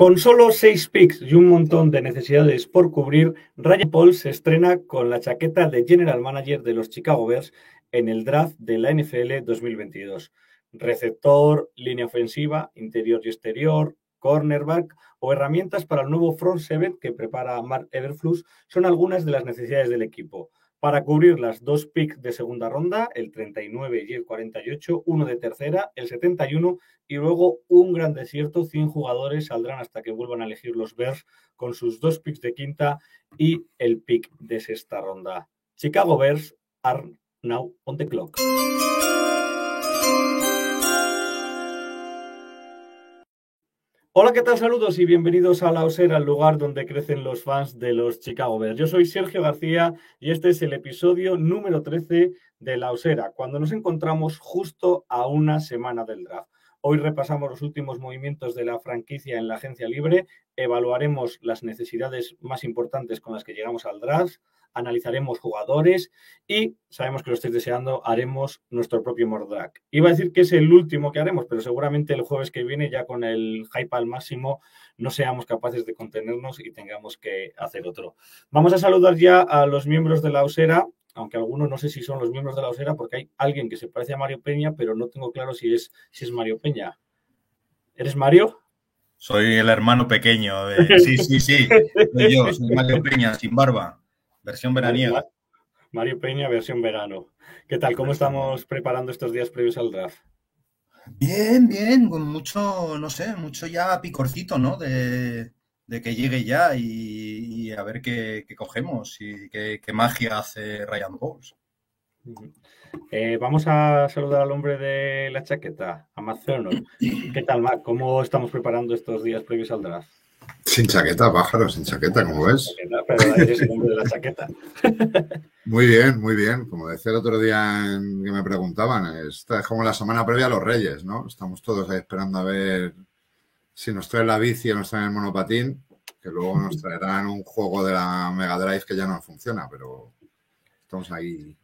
Con solo seis picks y un montón de necesidades por cubrir, Ryan Paul se estrena con la chaqueta de General Manager de los Chicago Bears en el draft de la NFL 2022. Receptor, línea ofensiva, interior y exterior, cornerback o herramientas para el nuevo front seven que prepara Mark Everflus son algunas de las necesidades del equipo. Para cubrir las dos picks de segunda ronda, el 39 y el 48, uno de tercera, el 71 y luego un gran desierto, 100 jugadores saldrán hasta que vuelvan a elegir los Bears con sus dos picks de quinta y el pick de sexta ronda. Chicago Bears are now on the clock. Hola, ¿qué tal? Saludos y bienvenidos a La Osera, el lugar donde crecen los fans de los Chicago Bears. Yo soy Sergio García y este es el episodio número 13 de La Osera, cuando nos encontramos justo a una semana del draft. Hoy repasamos los últimos movimientos de la franquicia en la agencia libre, evaluaremos las necesidades más importantes con las que llegamos al draft, analizaremos jugadores y sabemos que lo estáis deseando, haremos nuestro propio Mordrag. Iba a decir que es el último que haremos, pero seguramente el jueves que viene, ya con el hype al máximo, no seamos capaces de contenernos y tengamos que hacer otro. Vamos a saludar ya a los miembros de la Osera, aunque algunos no sé si son los miembros de la Osera, porque hay alguien que se parece a Mario Peña, pero no tengo claro si es, si es Mario Peña. ¿Eres Mario? Soy el hermano pequeño. De... Sí, sí, sí. Soy yo, soy Mario Peña, sin barba. Versión veraniega. Mario Peña, versión verano. ¿Qué tal? ¿Cómo estamos preparando estos días previos al draft? Bien, bien, con mucho, no sé, mucho ya picorcito, ¿no? De, de que llegue ya y, y a ver qué, qué, cogemos y qué, qué magia hace Ryan Bowles. Eh, vamos a saludar al hombre de la chaqueta, a Matt. ¿Qué tal, Matt? ¿Cómo estamos preparando estos días previos al draft? Sin chaqueta, pájaro, sin chaqueta, como ves. Pero eres el hombre de la chaqueta. Muy bien, muy bien. Como decía el otro día en que me preguntaban, esta es como la semana previa a los Reyes, ¿no? Estamos todos ahí esperando a ver si nos trae la bici o nos traen el monopatín, que luego nos traerán un juego de la Mega Drive que ya no funciona, pero estamos ahí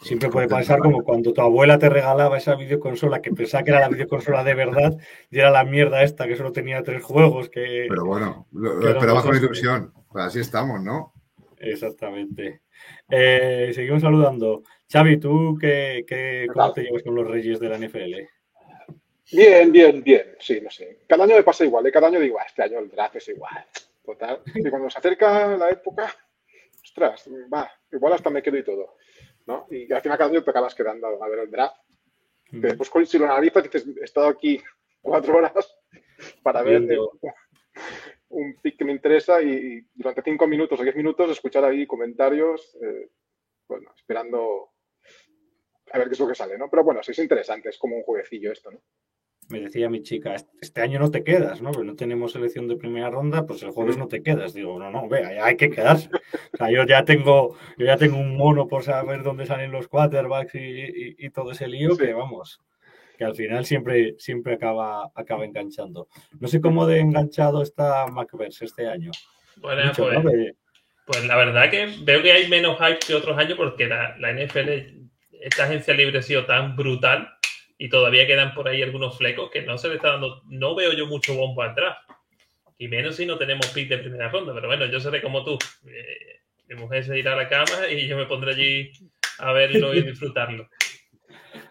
Siempre puede pasar como cuando tu abuela te regalaba esa videoconsola que pensaba que era la videoconsola de verdad y era la mierda esta que solo tenía tres juegos. Que, Pero bueno, lo, lo esperaba con ilusión. Pues así estamos, ¿no? Exactamente. Eh, seguimos saludando. Xavi, ¿tú qué, qué, cómo te llevas con los reyes de la NFL? Bien, bien, bien. Sí, no sé. Cada año me pasa igual. ¿eh? Cada año digo, este año el draft es igual. Total. Y cuando se acerca la época, ostras, va, igual hasta me quedo y todo. ¿No? Y al final cada año te acabas quedando a ver el draft. Después, si lo analizas, dices, he estado aquí cuatro horas para ver eh, un pick que me interesa y, durante cinco minutos o diez minutos escuchar ahí comentarios, eh, bueno, esperando a ver qué es lo que sale, ¿no? Pero bueno, sí es interesante, es como un jueguecillo esto, ¿no? Me decía mi chica, este año no te quedas, ¿no? Porque no tenemos selección de primera ronda, pues el jueves no te quedas. Digo, no, no, vea, hay que quedarse. O sea, yo ya tengo, yo ya tengo un mono por saber dónde salen los quarterbacks y, y, y todo ese lío sí. que vamos, que al final siempre, siempre acaba, acaba enganchando. No sé cómo de enganchado está MacVerse este año. Bueno, Mucho, pues, ¿no? pues, la verdad que veo que hay menos hype que otros años porque la, la NFL, esta agencia libre ha sido tan brutal y todavía quedan por ahí algunos flecos que no se le está dando, no veo yo mucho bombo atrás. Y menos si no tenemos pick de primera ronda, pero bueno, yo seré como tú. Eh, mi mujer se irá a la cama y yo me pondré allí a verlo y disfrutarlo.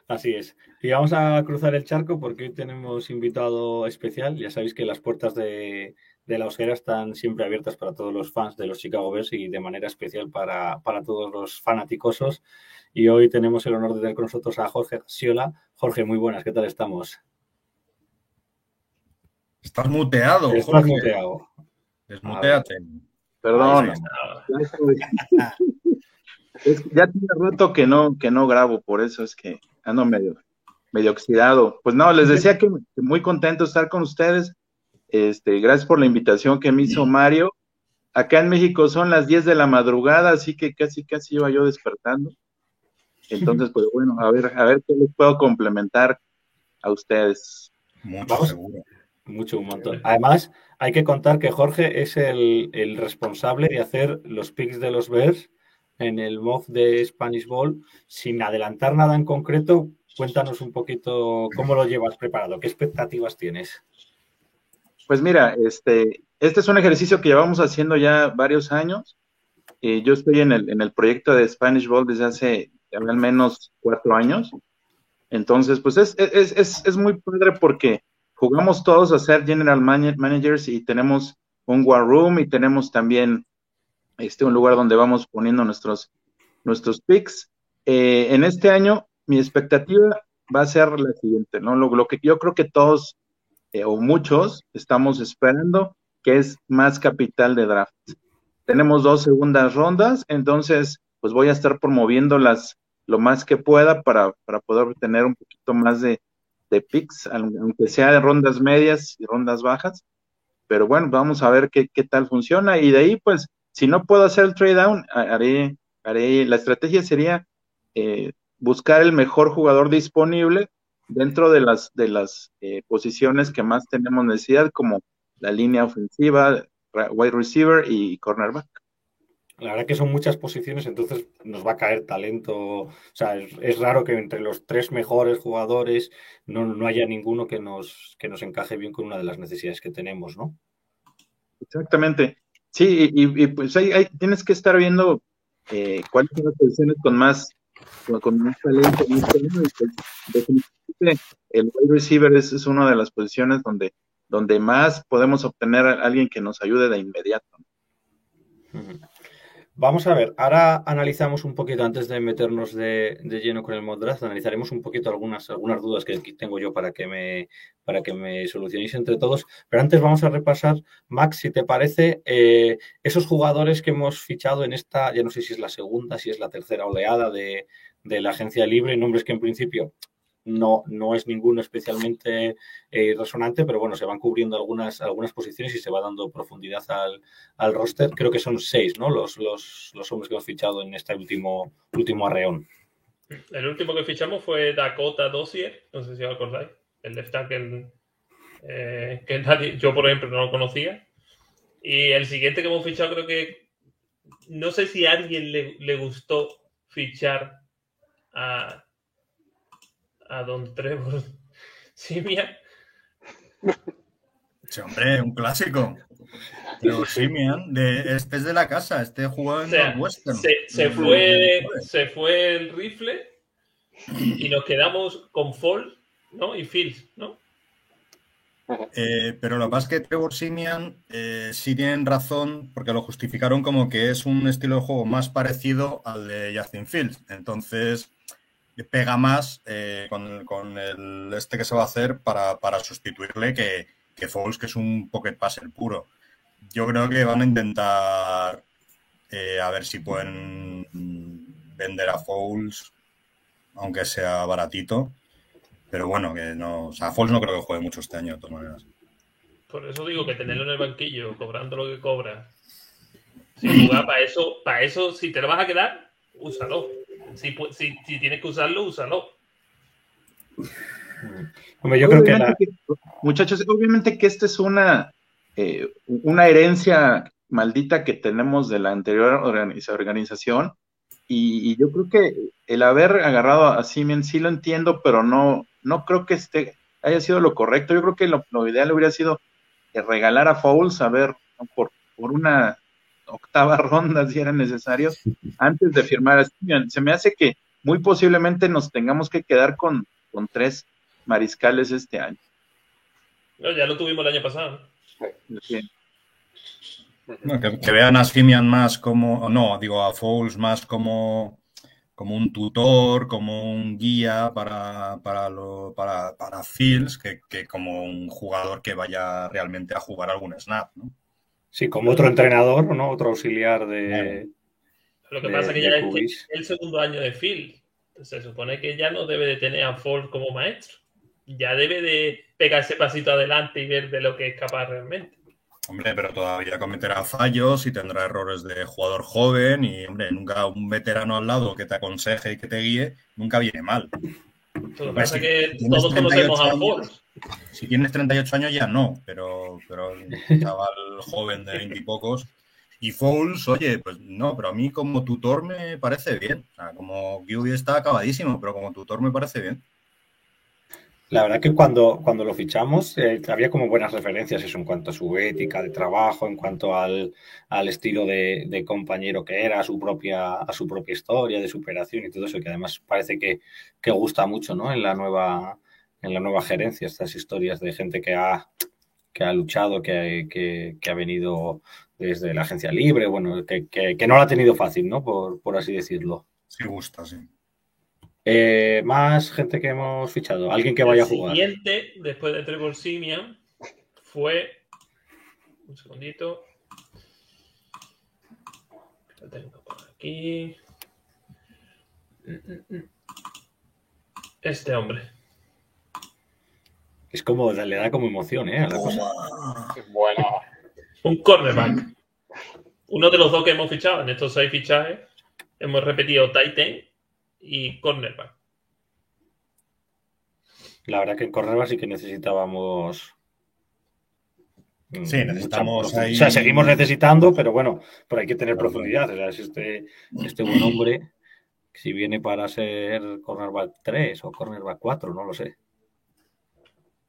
Así es. Y vamos a cruzar el charco porque hoy tenemos invitado especial. Ya sabéis que las puertas de, de la Osera están siempre abiertas para todos los fans de los Chicago Bears y de manera especial para, para todos los fanaticosos. Y hoy tenemos el honor de tener con nosotros a Jorge Siola. Jorge, muy buenas, ¿qué tal estamos? Estás muteado. Estás Jorge. muteado. Desmuteate. Perdón. Es que ya tiene rato que no, que no grabo, por eso es que ando medio, medio oxidado. Pues no, les decía que, muy contento de estar con ustedes. Este, gracias por la invitación que me hizo Mario. Acá en México son las 10 de la madrugada, así que casi, casi iba yo despertando. Entonces, pues bueno, a ver, a ver qué les puedo complementar a ustedes. Mucho seguro. Mucho, un montón. Además, hay que contar que Jorge es el, el responsable de hacer los picks de los Bears en el MOF de Spanish Ball. Sin adelantar nada en concreto, cuéntanos un poquito cómo lo llevas preparado, qué expectativas tienes. Pues mira, este, este es un ejercicio que llevamos haciendo ya varios años. Eh, yo estoy en el, en el proyecto de Spanish Ball desde hace al menos cuatro años. Entonces, pues es, es, es, es muy padre porque jugamos todos a ser general man- managers y tenemos un war room y tenemos también este, un lugar donde vamos poniendo nuestros, nuestros picks. Eh, en este año, mi expectativa va a ser la siguiente, ¿no? Lo, lo que yo creo que todos eh, o muchos estamos esperando, que es más capital de draft. Tenemos dos segundas rondas, entonces pues voy a estar promoviéndolas lo más que pueda para, para poder tener un poquito más de, de picks, aunque sea de rondas medias y rondas bajas. Pero bueno, vamos a ver qué, qué tal funciona. Y de ahí, pues, si no puedo hacer el trade down, haré, haré, la estrategia sería eh, buscar el mejor jugador disponible dentro de las, de las eh, posiciones que más tenemos necesidad, como la línea ofensiva, wide receiver y cornerback. La verdad que son muchas posiciones, entonces nos va a caer talento. O sea, es, es raro que entre los tres mejores jugadores no, no, haya ninguno que nos, que nos encaje bien con una de las necesidades que tenemos, ¿no? Exactamente. Sí, y, y pues ahí, ahí, tienes que estar viendo eh, cuáles son las posiciones con más, con, más talento. Y pues, definitivamente el wide receiver es, una de las posiciones donde, donde más podemos obtener a alguien que nos ayude de inmediato. Vamos a ver, ahora analizamos un poquito, antes de meternos de, de, lleno con el mod analizaremos un poquito algunas, algunas dudas que tengo yo para que, me, para que me solucionéis entre todos. Pero antes vamos a repasar, Max, si te parece, eh, esos jugadores que hemos fichado en esta, ya no sé si es la segunda, si es la tercera oleada de, de la agencia libre, nombres que en principio no, no es ninguno especialmente eh, resonante, pero bueno, se van cubriendo algunas, algunas posiciones y se va dando profundidad al, al roster. Creo que son seis, ¿no? Los, los, los, hombres que hemos fichado en este último, último arreón. El último que fichamos fue Dakota Dossier, no sé si os acordáis, el left tackle eh, que nadie, yo por ejemplo no lo conocía. Y el siguiente que hemos fichado creo que no sé si a alguien le, le gustó fichar a a Don Trevor Simian. Sí, hombre, un clásico. Pero Simian, de, este es de la casa, este jugó en o sea, Western. Se, se, fue, se fue el rifle y nos quedamos con Fall ¿no? y Fields, ¿no? Eh, pero lo que pasa es que Trevor Simian eh, sí tienen razón porque lo justificaron como que es un estilo de juego más parecido al de Justin Fields. Entonces, pega más eh, con, con, el este que se va a hacer para, para sustituirle que, que Foles, que es un pocket passer puro. Yo creo que van a intentar eh, a ver si pueden vender a Foles, aunque sea baratito. Pero bueno, que no. O sea, Foles no creo que juegue mucho este año, de todas maneras. Por eso digo que tenerlo en el banquillo, cobrando lo que cobra. Si para eso, para eso, si te lo vas a quedar, úsalo. Si, si, si, tienes que usarlo, úsalo. Hombre, yo creo que, la... que, Muchachos, obviamente que esta es una, eh, una herencia maldita que tenemos de la anterior organización. Y, y, yo creo que el haber agarrado a Simeon sí lo entiendo, pero no, no creo que este haya sido lo correcto. Yo creo que lo, lo ideal hubiera sido regalar a Fouls, a ver, por, por una octava ronda si era necesario, antes de firmar a Steven. Se me hace que muy posiblemente nos tengamos que quedar con, con tres mariscales este año. No, ya lo tuvimos el año pasado. Sí. No, que, que, vean a Simian más como, no, digo a Fouls más como como un tutor, como un guía para, para, lo- para, para Fields, que, que como un jugador que vaya realmente a jugar algún snap, ¿no? Sí, como otro entrenador, ¿no? Otro auxiliar de. Lo que de- pasa es que ya es el segundo año de Phil. Se supone que ya no debe de tener a Ford como maestro. Ya debe de pegar ese pasito adelante y ver de lo que es capaz realmente. Hombre, pero todavía cometerá fallos y tendrá errores de jugador joven y, hombre, nunca un veterano al lado que te aconseje y que te guíe, nunca viene mal. Lo que pasa si que tienes todos conocemos 38 a. Si tienes 38 años ya no, pero, pero un chaval joven de 20 y pocos. Y Fouls, oye, pues no, pero a mí como tutor me parece bien. O sea, como QB está acabadísimo, pero como tutor me parece bien. La verdad que cuando, cuando lo fichamos eh, había como buenas referencias eso en cuanto a su ética de trabajo, en cuanto al, al estilo de, de compañero que era, a su propia, a su propia historia de superación y todo eso, que además parece que, que gusta mucho ¿no? en la nueva en la nueva gerencia, estas historias de gente que ha, que ha luchado, que, que, que ha venido desde la agencia libre, bueno, que, que, no lo ha tenido fácil, ¿no? Por, por así decirlo. Sí gusta, sí. Eh, más gente que hemos fichado, alguien que vaya a el jugar. siguiente, después de Trevor Simian, fue. Un segundito. Lo tengo por aquí. Este hombre. Es como, le da como emoción, ¿eh? A la cosa. Bueno, Un cornerback. Uno de los dos que hemos fichado en estos seis fichajes. Hemos repetido Titan y cornerback. La verdad que en cornerback sí que necesitábamos. mm, Sí, necesitamos mucha ahí- O sea, seguimos necesitando, pero bueno, pero hay que tener profundidad. O sea, es este, este buen hombre, si viene para ser cornerback 3 o cornerback 4, no lo sé.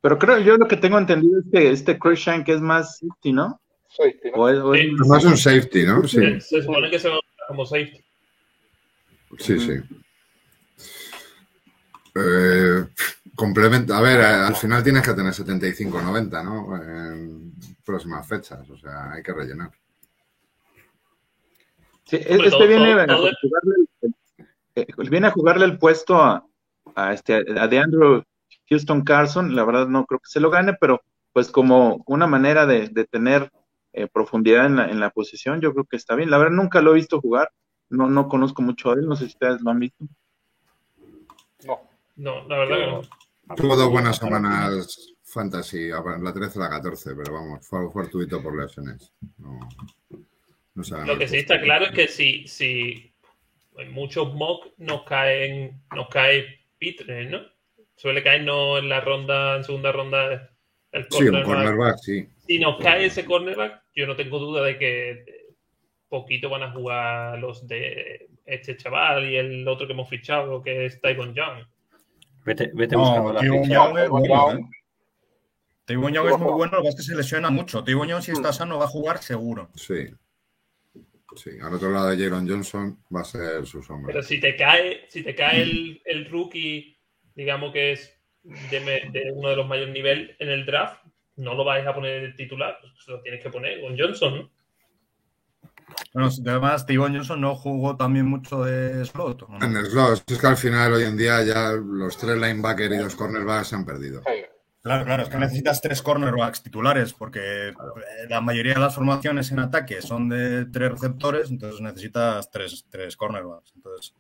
Pero creo, yo lo que tengo entendido es que este Cruikshank es más safety, ¿no? safety, ¿no? O es- o es- Sí. Es más un safety, ¿no? Sí, Se, se supone que se va a usar como safety. sí, sí. Eh, complementa, a ver, al final tienes que tener 75-90, ¿no? En próximas fechas, o sea, hay que rellenar. Sí, este todo- viene, todo- a todo- jugarle, el- viene a jugarle el puesto a, a este a DeAndre Houston Carson. La verdad no creo que se lo gane, pero pues como una manera de, de tener eh, profundidad en la, en la posición, yo creo que está bien. La verdad nunca lo he visto jugar, no, no conozco mucho de él, no sé si ustedes lo han visto. No. No, la verdad que no. Tuvo dos buenas semanas fantasy, la 13 y la 14, pero vamos, fue fortuito por lesiones. No, no ganado Lo que el sí está claro es que si, si en muchos mock nos caen, nos cae Pitre, ¿no? Suele caernos en la ronda, en segunda ronda el Sí, un cornerback. cornerback, sí. Si nos cae ese cornerback, yo no tengo duda de que poquito van a jugar los de este chaval y el otro que hemos fichado, que es Tyron Young. Vete, vete No, buscando la ficha. Young es Tavon bueno, Young. ¿eh? Es muy bueno, lo que pasa es que se lesiona mucho. Tavon Young, si está sano, va a jugar seguro. Sí. Sí, al otro lado de Jaron Johnson va a ser su sombra. Pero si te cae, si te cae el, el rookie, digamos que es de, de uno de los mayores niveles en el draft, no lo vais a poner de titular, pues lo tienes que poner con Johnson, ¿no? Bueno, además, Tavon Johnson no jugó también mucho de slot. ¿o no? En el slot, es que al final hoy en día ya los tres linebackers y dos cornerbacks se han perdido. Claro, claro, es que necesitas tres cornerbacks titulares porque eh, la mayoría de las formaciones en ataque son de tres receptores, entonces necesitas tres, tres cornerbacks. Entonces,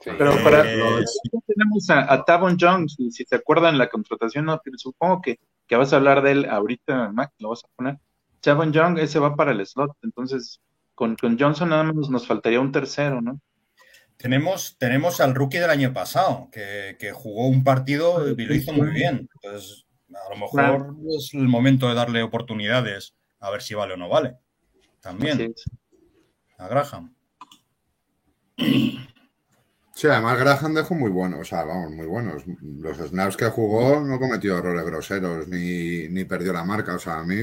Sí. Pero Eh, para sí. tenemos a, a Tavon Jones, y si se acuerdan la contratación, no, pero supongo que, que vas a hablar de él ahorita, Mac, lo vas a poner. Tavon Young, ese va para el slot, entonces con, con Johnson nada más nos faltaría un tercero, ¿no? tenemos, tenemos al rookie del año pasado, que, que jugó un partido y lo hizo muy bien. Entonces, a lo mejor Claro. es el momento de darle oportunidades a ver si vale o no vale. También, a Graham. Sí, además Graham dejó muy buenos, o sea, vamos, muy buenos. Los snaps que jugó no cometió errores groseros ni, ni perdió la marca. O sea, a mí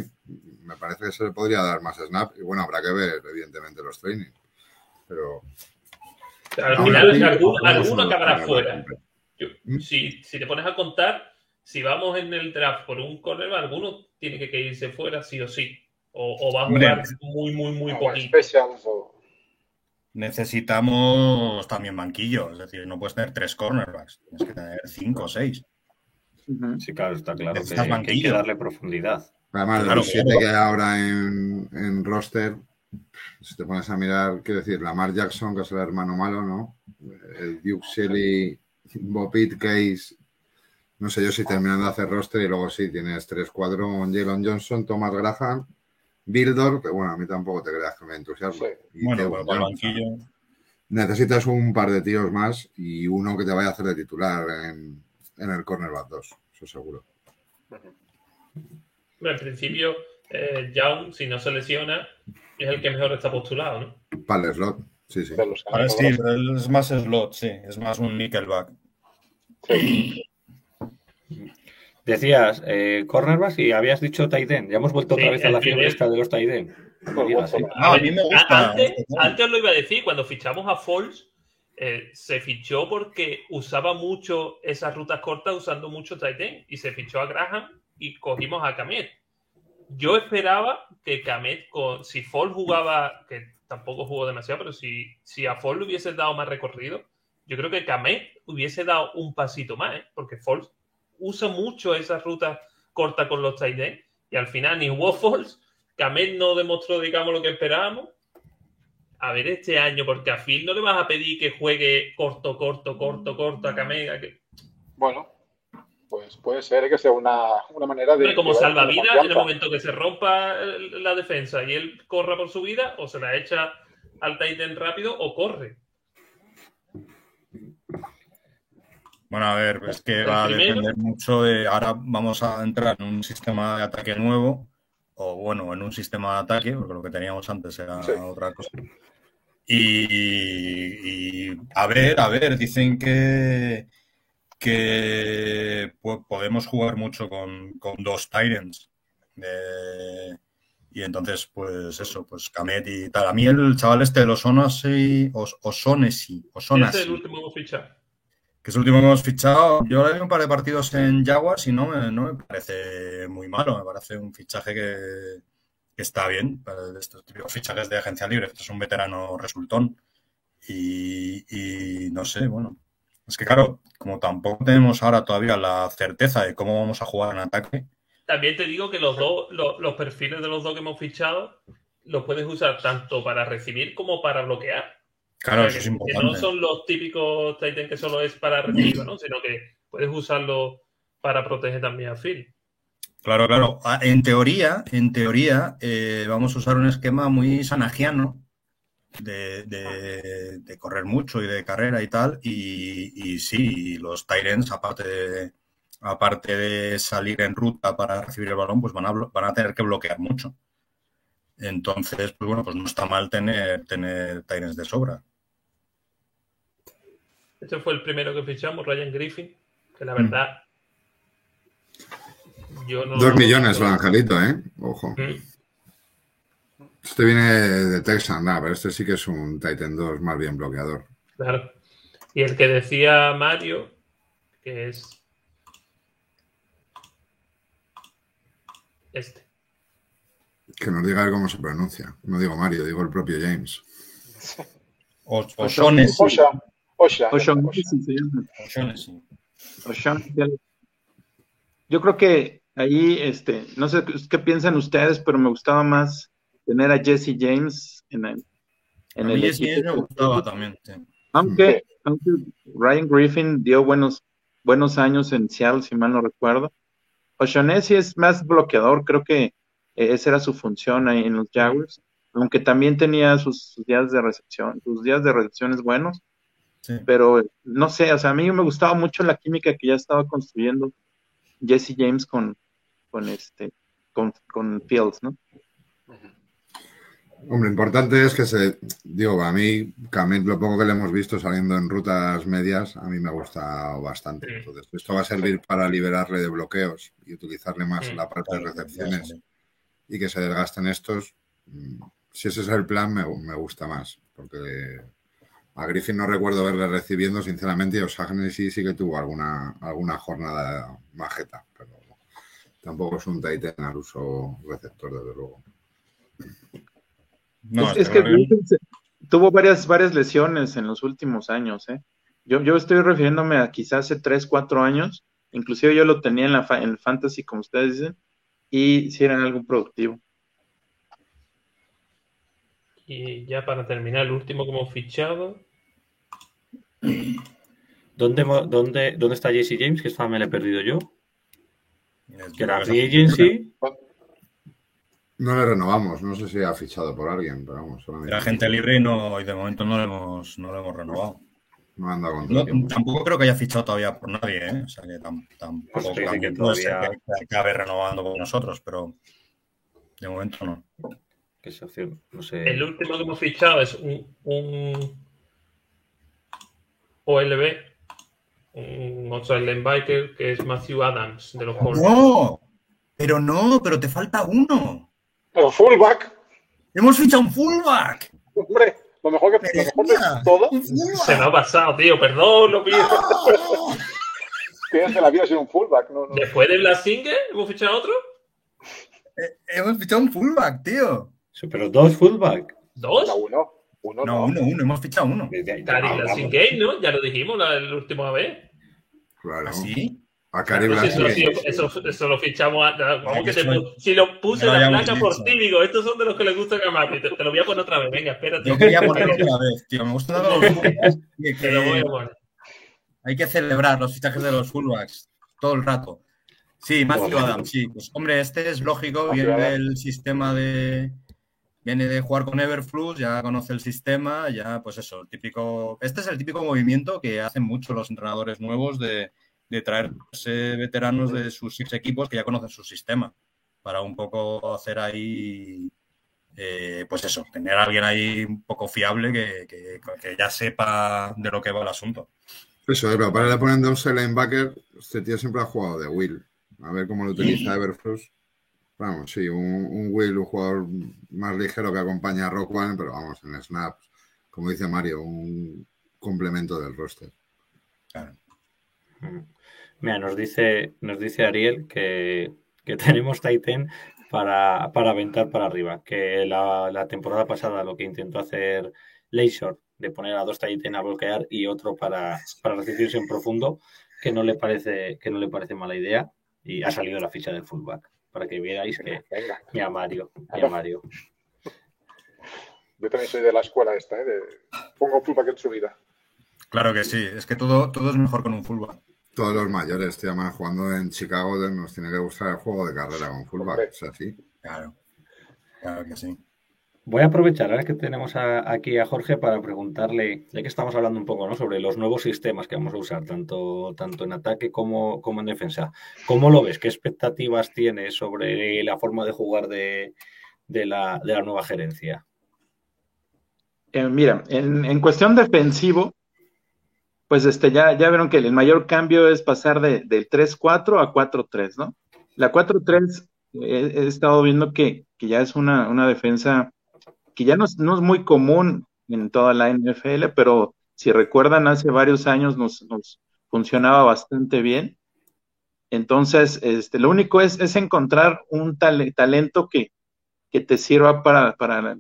me parece que se le podría dar más snap. Y bueno, habrá que ver, evidentemente, los trainings. Pero. Al No, final, no, alguno, no, no, alguno no, acabará fuera. Yo- ¿Mm? si, si te pones a contar, si vamos en el draft por un cornerback, alguno tiene que irse fuera sí o sí. O, o va a jugar muy, muy, muy Ah, poquito. specials o- necesitamos también banquillo. Es decir, no puedes tener tres cornerbacks, tienes que tener cinco o seis. Sí, claro, está claro que, hay que banquillo. darle profundidad. Además, de los siete que hay ahora en, en roster, si te pones a mirar, quiero decir, Lamar Jackson, que es el hermano malo, ¿no? El Duke Shelley, Bopit Case, no sé yo si terminan de hacer roster y luego sí, tienes tres, cuatro, Jalen Johnson, Thomas Graham, Bildor, que bueno, a mí tampoco te creas que me entusiasma. Sí. Bueno, Theo pero para el Jones. banquillo. Necesitas un par de tíos más y uno que te vaya a hacer de titular en, en el cornerback 2, eso seguro. Bueno, en principio, eh, Young, si no se lesiona, es el que mejor está postulado, ¿no? Para el slot, sí, sí. De los A ver, sí, pero es más slot, sí, es más un nickelback. Sí. Decías eh, cornerbacks y habías dicho Taiden. Ya hemos vuelto Sí, otra vez a la fiebre esta de los Taiden. No ¿eh? Ah, a mí me gusta. Antes, antes os lo iba a decir, cuando fichamos a Foles, eh, se fichó porque usaba mucho esas rutas cortas usando mucho tight end y se fichó a Graham y cogimos a Kamet. Yo esperaba que Kamet, con, si Foles jugaba, que tampoco jugó demasiado, pero si, si a Foles le hubiese dado más recorrido, yo creo que Kamet hubiese dado un pasito más, ¿eh? porque Foles usa mucho esas rutas cortas con los tight end y al final ni Foles, Kamet no demostró, digamos, lo que esperábamos a ver este año, porque a Phil no le vas a pedir que juegue corto, corto, corto, corto a Kamega. Que... Bueno, pues puede ser que sea una, una manera de. Hombre, como salvavidas en el momento que se rompa la defensa y él corra por su vida, o se la echa al Titan rápido o corre. Bueno, a ver, es que va a depender mucho de. Ahora vamos a entrar en un sistema de ataque nuevo, o bueno, en un sistema de ataque, porque lo que teníamos antes era Sí. otra cosa. Y, y a ver, a ver, dicen que, que po- podemos jugar mucho con, con dos Tyrants. Eh, y entonces, pues eso, pues Kamet y tal. A mí el chaval este de los Onasi, Os- Osonesi, Osonasi es el último fichado. Es el último que hemos fichado. Yo le vi un par de partidos en Jaguars y no me, parece muy malo. Me parece un fichaje que, está bien. para estos típicos fichajes de agencia libre. Es un veterano resultón. Y, no sé, bueno. Es que claro, como tampoco tenemos ahora todavía la certeza de cómo vamos a jugar en ataque. También te digo que los dos, los perfiles de los dos que hemos fichado, los puedes usar tanto para recibir como para bloquear. Claro, O sea, eso es que- que no importante. son los típicos Titan que solo es para recibir, ¿no? Sino que puedes usarlo para proteger también a Phil. Claro, claro. Ah, En teoría, en teoría, eh, vamos a usar un esquema muy sanagiano de, de- de correr mucho y de carrera y tal. Y, y sí, los Tyrants, aparte de, aparte de salir en ruta para recibir el balón, pues van a, van a tener que bloquear mucho. Entonces, pues bueno, pues no está mal tener, tener Tyrants de sobra. Este fue el primero que fichamos, Ryan Griffin, que Mm. la verdad. Yo no. Dos millones el angelito, ¿eh? Ojo. Mm, Este viene de Texas, nada, pero este sí que es un Titan 2 más bien bloqueador. Claro. Y el que decía Mario, que es. Este. Que nos diga cómo se pronuncia. No digo Mario, digo el propio James. O, O'Shaughnessy. Yo creo que ahí, este, no sé qué piensan ustedes, pero me gustaba más tener a Jesse James en el, A en mí el Jesse equipo. me gustaba también. sí. Aunque, aunque Ryan Griffin dio buenos, buenos años en Seattle, si mal no recuerdo. O'Shaughnessy es más bloqueador, creo que esa era su función ahí en los Jaguars, aunque también tenía sus, sus días de recepción, sus días de recepciones buenos, Sí. pero no sé, o sea, a mí me gustaba mucho la química que ya estaba construyendo Jesse James con, con este, con, con Fields, ¿no? Hombre, importante es que se. Digo, a mí, Kamit, lo poco que le hemos visto saliendo en rutas medias, a mí me gusta bastante. Sí. Entonces, esto va a servir para liberarle de bloqueos y utilizarle más Sí, la parte de recepciones y que se desgasten estos. Mm, Si ese es el plan, me, me gusta más. Porque a Griffin no recuerdo verle recibiendo, sinceramente, y O'Shaughnessy sí que tuvo alguna, alguna jornada majeta, pero tampoco es un Titan al uso receptor, desde luego. No, es, que. Griffin tuvo varias, varias lesiones en los últimos años, ¿eh? Yo, yo estoy refiriéndome a quizás hace 3, 4 años, inclusive yo lo tenía en, la, en el fantasy, como ustedes dicen, y si eran algo productivo. Y ya para terminar, el último hemos fichado. ¿Dónde, dónde, dónde está Jesse James? Que esta me lo he perdido yo. Que era Free Agency. No le renovamos, no sé si ha fichado por alguien, pero vamos. solamente- Era gente libre y, no, y de momento no lo hemos, no lo hemos renovado. No anda con No, tampoco creo que haya fichado todavía por nadie, ¿eh? O sea que tam- tampoco Pues sí, sí que sé todavía- que, que acabe renovando con nosotros, pero de momento no. Que se hace- no sé. El último que hemos fichado es un, un OLB, un outside linebacker, que es Matthew Adams, de los Colts. ¡No! Pero no, pero te falta uno. Pero fullback, Hemos fichado un fullback. hombre, lo mejor, que, lo mejor de todo. Se me ha pasado, tío, perdón, lo pido. ¡No! tienes que la vida un fullback. No, no. Después de Blasinger, hemos fichado otro. Eh, Hemos fichado un fullback, tío. Sí, Pero dos fullback. ¿Dos? No, uno. Uno No, no. uno, uno, hemos fichado uno. Ah, vamos. Blasinger, ¿no? Ya lo dijimos la, la última vez. Claro. ¿Así? A Cari eso, lo fichamos. a- que te si lo puse lo la placa por ti, digo, estos son de los que le gustan a. Te, te lo voy a poner otra vez, venga, espérate. Yo quería ponerlo otra vez, tío. Me gustan los fullbacks. Oye, Te lo voy que a poner. Hay que celebrar los fichajes de los fullbacks todo el rato. Sí, Matthew. Adams, sí. Pues hombre, este es lógico, viene del sistema de. Viene de jugar con Everflux, ya conoce el sistema, ya, pues eso, el típico. Este es el típico movimiento que hacen mucho los entrenadores nuevos de, de traerse veteranos de sus equipos que ya conocen su sistema. Para un poco hacer ahí. eh, pues eso, tener a alguien ahí un poco fiable que, que- que ya sepa de lo que va el asunto. Eso, eh, pero para le ponen de un linebacker, este tío siempre ha jugado de Will. A ver cómo lo utiliza Everflux. Vamos, sí, un, un Will, un jugador más ligero que acompaña a Rock One, pero vamos, en snaps, como dice Mario, un complemento del roster. Mira, nos dice, nos dice Ariel que, que tenemos Titan para, para aventar para arriba. Que la, la temporada pasada lo que intentó hacer Leisure, de poner a dos Titan a bloquear y otro para, para recibirse en profundo, que no le parece, que no le parece mala idea. Y ha salido la ficha del fullback. Para que veáis que. Venga, Mira Mario, mira Mario. yo también soy de la escuela esta, ¿eh? De, pongo fullback en su vida. Claro que sí, es que todo, todo es mejor con un fullback. Todos los mayores, tío, además jugando en Chicago nos tiene que gustar el juego de carrera con fullback, es así. Claro, claro que sí. Voy a aprovechar ahora que tenemos aquí a Jorge para preguntarle, ya que estamos hablando un poco ¿no? sobre los nuevos sistemas que vamos a usar, tanto, tanto en ataque como, como en defensa. ¿Cómo lo ves? ¿Qué expectativas tienes sobre la forma de jugar de, de la, de la nueva gerencia? Eh, mira, en, en cuestión defensivo, pues este, ya, ya vieron que el mayor cambio es pasar de, del 3-4 a 4-3, ¿no? La 4-3 eh, he, estado viendo que, que ya es una, una defensa que ya no es, muy común en toda la NFL, pero si recuerdan, hace varios años nos, funcionaba bastante bien. Entonces, este, lo único es, encontrar un tal- talento que, te sirva para,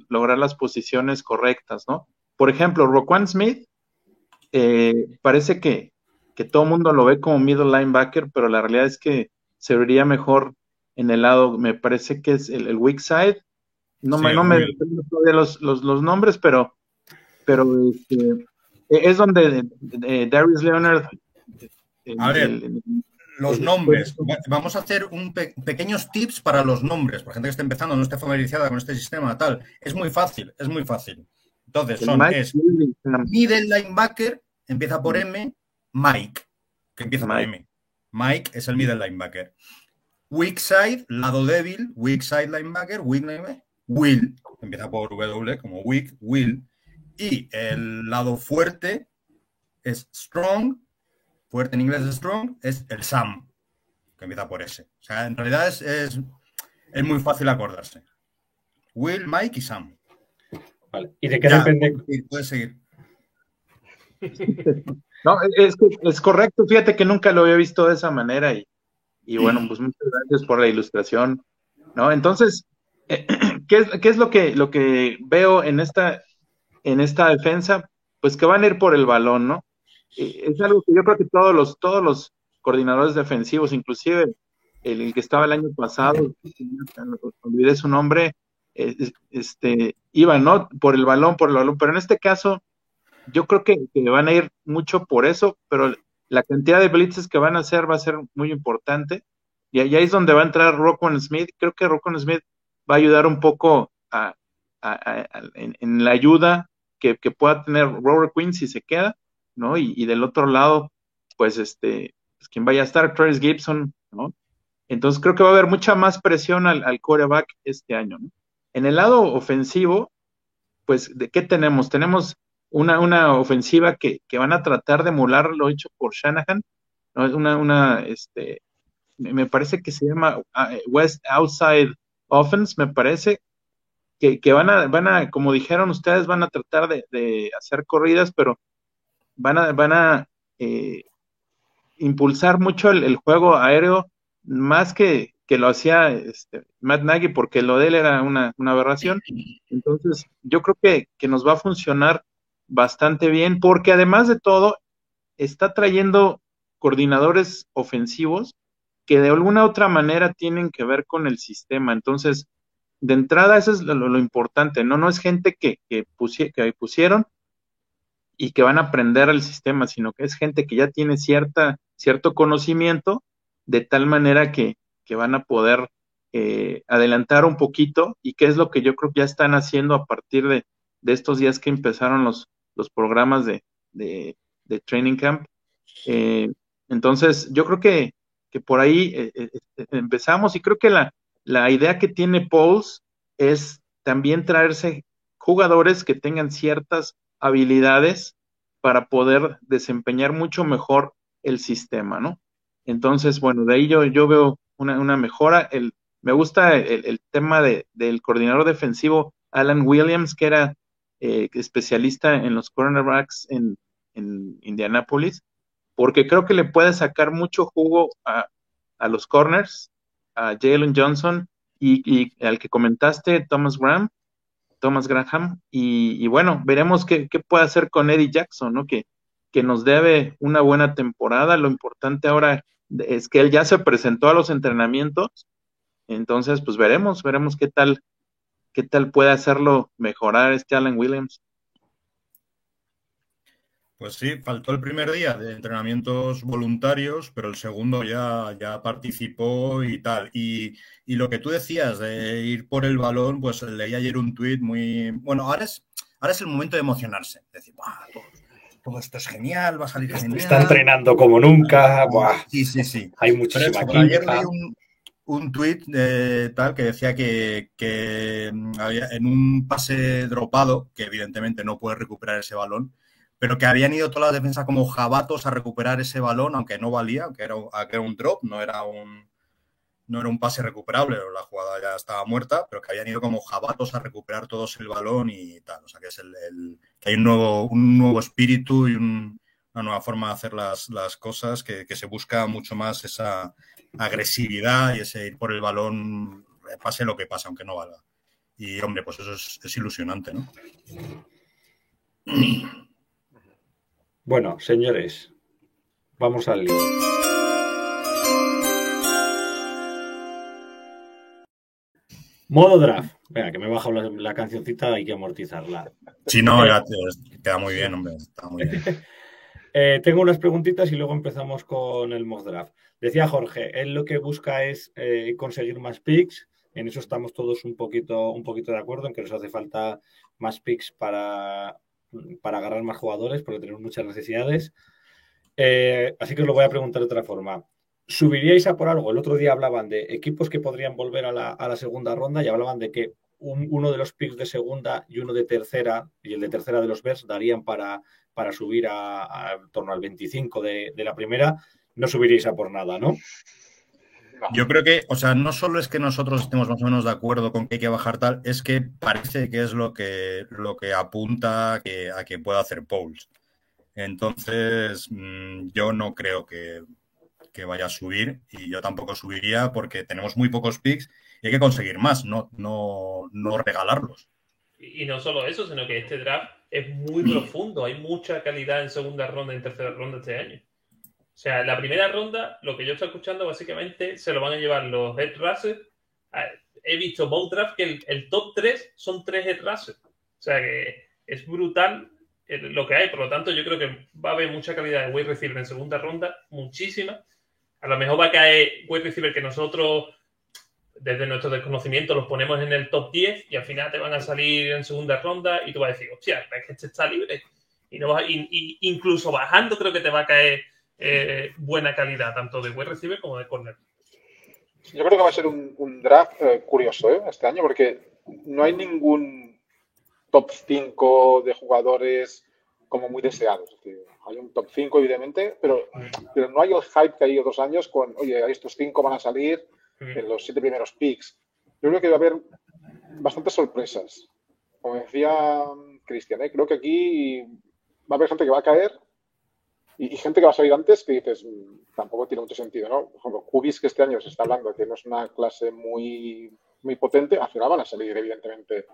lograr las posiciones correctas, ¿no? Por ejemplo, Roquan Smith, eh, parece que, todo el mundo lo ve como middle linebacker, pero la realidad es que se vería mejor en el lado, me parece que es el weak side. No Sí, me, no me todavía los, los, los nombres, pero, pero este, es donde eh, Darius Leonard. eh, A ver, el- Los nombres. Va- Vamos a hacer un pe- pequeños tips para los nombres, para gente que esté empezando, no esté familiarizada con este sistema, tal. Es muy fácil, es muy fácil. Entonces, son, Mike es middle linebacker, empieza por M, Mike, que empieza por Mike. M. Mike es el middle linebacker. Weak side, lado débil, weak side linebacker, weak linebacker, Will, empieza por W, como weak, Will. Y el lado fuerte es strong, fuerte en inglés es strong, es el Sam, que empieza por S. O sea, en realidad es, es, es muy fácil acordarse. Will, Mike y Sam. Vale. ¿Y de qué Ya, depende? sí, puedes seguir. No, es, es correcto, fíjate que nunca lo había visto de esa manera y, y bueno, pues muchas gracias por la ilustración, ¿no? Entonces, eh, ¿qué es, qué es lo, que, lo que veo en esta, en esta defensa, pues que van a ir por el balón, ¿no? Eh, es algo que yo creo que todos los, todos los coordinadores defensivos, inclusive el, que estaba el año pasado, olvidé su nombre, eh, este, iban, ¿no? Por el balón, por el balón, pero en este caso, yo creo que, van a ir mucho por eso, pero la cantidad de blitzes que van a hacer va a ser muy importante. Y ahí es donde va a entrar Rockwell Smith. Creo que Rockwell Smith va a ayudar un poco en, la ayuda que, pueda tener Robert Quinn si se queda, ¿no? Y, del otro lado, pues este, pues quien vaya a estar, Travis Gibson, ¿no? Entonces creo que va a haber mucha más presión al, al coreback este año, ¿no? En el lado ofensivo, pues, ¿de qué tenemos? Tenemos una, una ofensiva que, que van a tratar de emular lo hecho por Shanahan, ¿no? Una, una, este, me parece que se llama ah, West Outside Offense, me parece, que, van a, van a, como dijeron ustedes, van a tratar de, hacer corridas, pero van a, van a eh, impulsar mucho el, juego aéreo, más que, lo hacía este, Matt Nagy, porque lo de él era una, aberración. Entonces, yo creo que nos va a funcionar bastante bien, porque además de todo, está trayendo coordinadores ofensivos que de alguna otra manera tienen que ver con el sistema. Entonces, de entrada, eso es lo, importante, ¿no? No es gente que, que, que, pusieron y que van a aprender el sistema, sino que es gente que ya tiene cierta, cierto conocimiento, de tal manera que, que van a poder eh, adelantar un poquito y qué es lo que yo creo que ya están haciendo a partir de, de estos días que empezaron los, los programas de, de, Training Camp. Eh, entonces, yo creo que, que por ahí eh, eh, empezamos y creo que la, la idea que tiene Pauls es también traerse jugadores que tengan ciertas habilidades para poder desempeñar mucho mejor el sistema, ¿no? Entonces, bueno, de ahí yo, yo veo una, una mejora. El, me gusta el, tema de, del coordinador defensivo Alan Williams, que era eh, especialista en los cornerbacks en, en Indianapolis, porque creo que le puede sacar mucho jugo a, a los corners, a Jalen Johnson y, al que comentaste, Thomas Graham, Thomas Graham, y, bueno, veremos qué, puede hacer con Eddie Jackson, ¿no? Que, que nos debe una buena temporada. Lo importante ahora es que él ya se presentó a los entrenamientos, entonces pues veremos, veremos qué tal ¿Qué tal puede hacerlo mejorar este Allen Williams? Pues sí, faltó el primer día de entrenamientos voluntarios, pero el segundo ya, ya participó y tal. Y, lo que tú decías de ir por el balón, pues leí ayer un tuit muy... Bueno, ahora es, ahora es el momento de emocionarse. Decir, todo, esto es genial, va a salir genial. Está entrenando como nunca. Sí, sí, sí. Hay muchísima Ayer leí un, un tuit de tal que decía que, mm, había, en un pase dropado, que evidentemente no puede recuperar ese balón, pero que habían ido todas las defensas como jabatos a recuperar ese balón, aunque no valía, aunque era, era un drop, no era un, no era un pase recuperable, la jugada ya estaba muerta, pero que habían ido como jabatos a recuperar todos el balón y tal. O sea, que es el, que hay un nuevo, un nuevo espíritu y una nueva forma de hacer las, las cosas, que, que, se busca mucho más esa, agresividad y ese ir por el balón, pase lo que pase, aunque no valga. Y hombre, pues eso es, ilusionante, ¿no? Bueno, señores, vamos al lío. Modo draft. Venga, que me bajo la, la cancioncita, hay que amortizarla. Si no, ya te, queda muy bien, hombre. Está muy bien. Eh, tengo unas preguntitas y luego empezamos con el mock draft. Decía Jorge, él lo que busca es eh, conseguir más picks. En eso estamos todos un poquito, un poquito de acuerdo, en que nos hace falta más picks para, para agarrar más jugadores, porque tenemos muchas necesidades. Eh, así que os lo voy a preguntar de otra forma. ¿Subiríais a por algo? El otro día hablaban de equipos que podrían volver a la, segunda ronda y hablaban de que uno de los picks de segunda y uno de tercera, y el de tercera de los Bears, darían para, para subir a, torno al 25 de, la primera, no subiréis a por nada, ¿no? Yo creo que, o sea, no solo es que nosotros estemos más o menos de acuerdo con que hay que bajar tal, es que parece que es lo que, lo que apunta a que, a que pueda hacer Pauls. Entonces, mm, yo no creo que, que, vaya a subir y yo tampoco subiría porque tenemos muy pocos picks y hay que conseguir más, no, no, no regalarlos. Y no solo eso, sino que este draft es muy profundo. Hay mucha calidad en segunda ronda y en tercera ronda este año. O sea, la primera ronda, lo que yo estoy escuchando, básicamente se lo van a llevar los head rushers. Ah, He visto mock draft que el, top 3 son tres head rushers. O sea que es brutal eh, lo que hay. Por lo tanto, yo creo que va a haber mucha calidad de wide receiver en segunda ronda, muchísima. A lo mejor va a caer wide receiver que nosotros, desde nuestro desconocimiento, los ponemos en el top 10 y al final te van a salir en segunda ronda y tú vas a decir, hostia, es que este está libre. Y, no vas a- y incluso bajando creo que te va a caer eh, buena calidad, tanto de wide receiver como de corner. Yo creo que va a ser un, un draft eh, curioso ¿eh? este año porque no hay ningún top 5 de jugadores como muy deseados. Es decir, hay un top 5 evidentemente, pero, pero no hay el hype que hay otros años con, oye, estos 5 van a salir en los 7 primeros picks. Yo creo que va a haber bastantes sorpresas. Como decía Cristian, ¿eh? creo que aquí va a haber gente que va a caer y, y gente que va a salir antes que dices, mm, tampoco tiene mucho sentido, ¿no? Por ejemplo, Cubis, que este año se está hablando que no es una clase muy, muy potente, al final van a salir, evidentemente.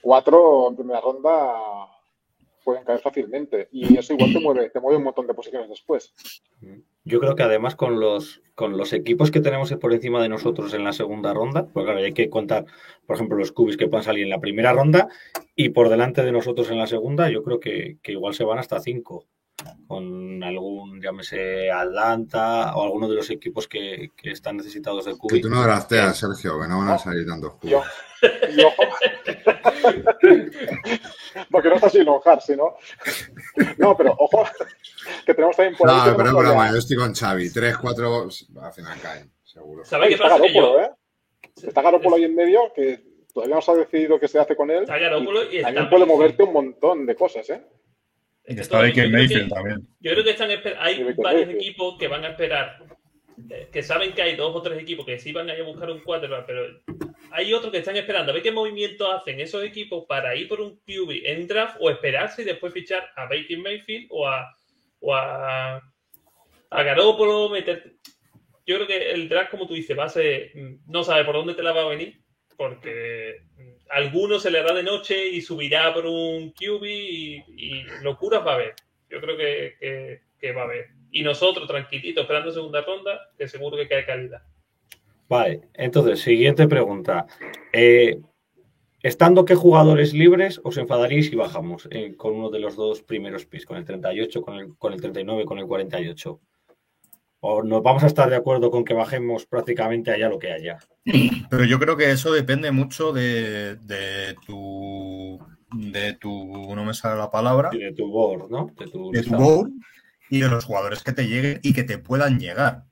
Cuatro en primera ronda pueden caer fácilmente. Y eso igual te mueve, te mueve un montón de posiciones después. Yo creo que además con los, con los equipos que tenemos por encima de nosotros en la segunda ronda, pues claro, hay que contar, por ejemplo, los cubis que puedan salir en la primera ronda y por delante de nosotros en la segunda, yo creo que, que igual se van hasta cinco, con algún, llámese Atlanta o alguno de los equipos que, que están necesitados de Que cubis. tú no drafteas, Sergio, que no van a salir tantos Yo, cubos. y ojo, porque no está sin enojarse, ¿no? No, pero ojo, que tenemos también por ahí. No, pero broma, yo estoy con Xavi. Tres, cuatro, al final caen, seguro. ¿Sabes qué está pasa? Que yo, ¿eh? Está Garoppolo ahí en medio, que todavía no se ha decidido qué se hace con él. Está Garoppolo y está también puede moverte un montón de cosas, ¿eh? Es que Está Baker yo creo que- Mayfield también. Yo creo que están hay Baker varios Mayfield. equipos que van a esperar, eh, que saben que hay dos o tres equipos que sí van a ir a buscar un quarterback, pero hay otros que están esperando a ver qué movimiento hacen esos equipos para ir por un QB en draft o esperarse y después fichar a Baker Mayfield o a, o a, a Garoppolo, meter... Yo creo que el draft, como tú dices, va a ser, mm, no sabe por dónde te la va a venir, porque mm, alguno se le hará de noche y subirá por un QB y, y locuras va a haber. Yo creo que, que- va a haber. Y nosotros, tranquilitos, esperando segunda ronda, que seguro que cae calidad. Vale, entonces, siguiente pregunta. Eh, ¿Estando qué jugadores libres os enfadaríais si bajamos eh, con uno de los dos primeros picks, con el 38, con el, con el 39, con el 48? ¿O nos vamos a estar de acuerdo con que bajemos prácticamente allá lo que haya? Pero yo creo que eso depende mucho de, de tu. de tu. no me sale la palabra. Y de tu board, ¿no? De tu, de tu board y de los jugadores que te lleguen y que te puedan llegar.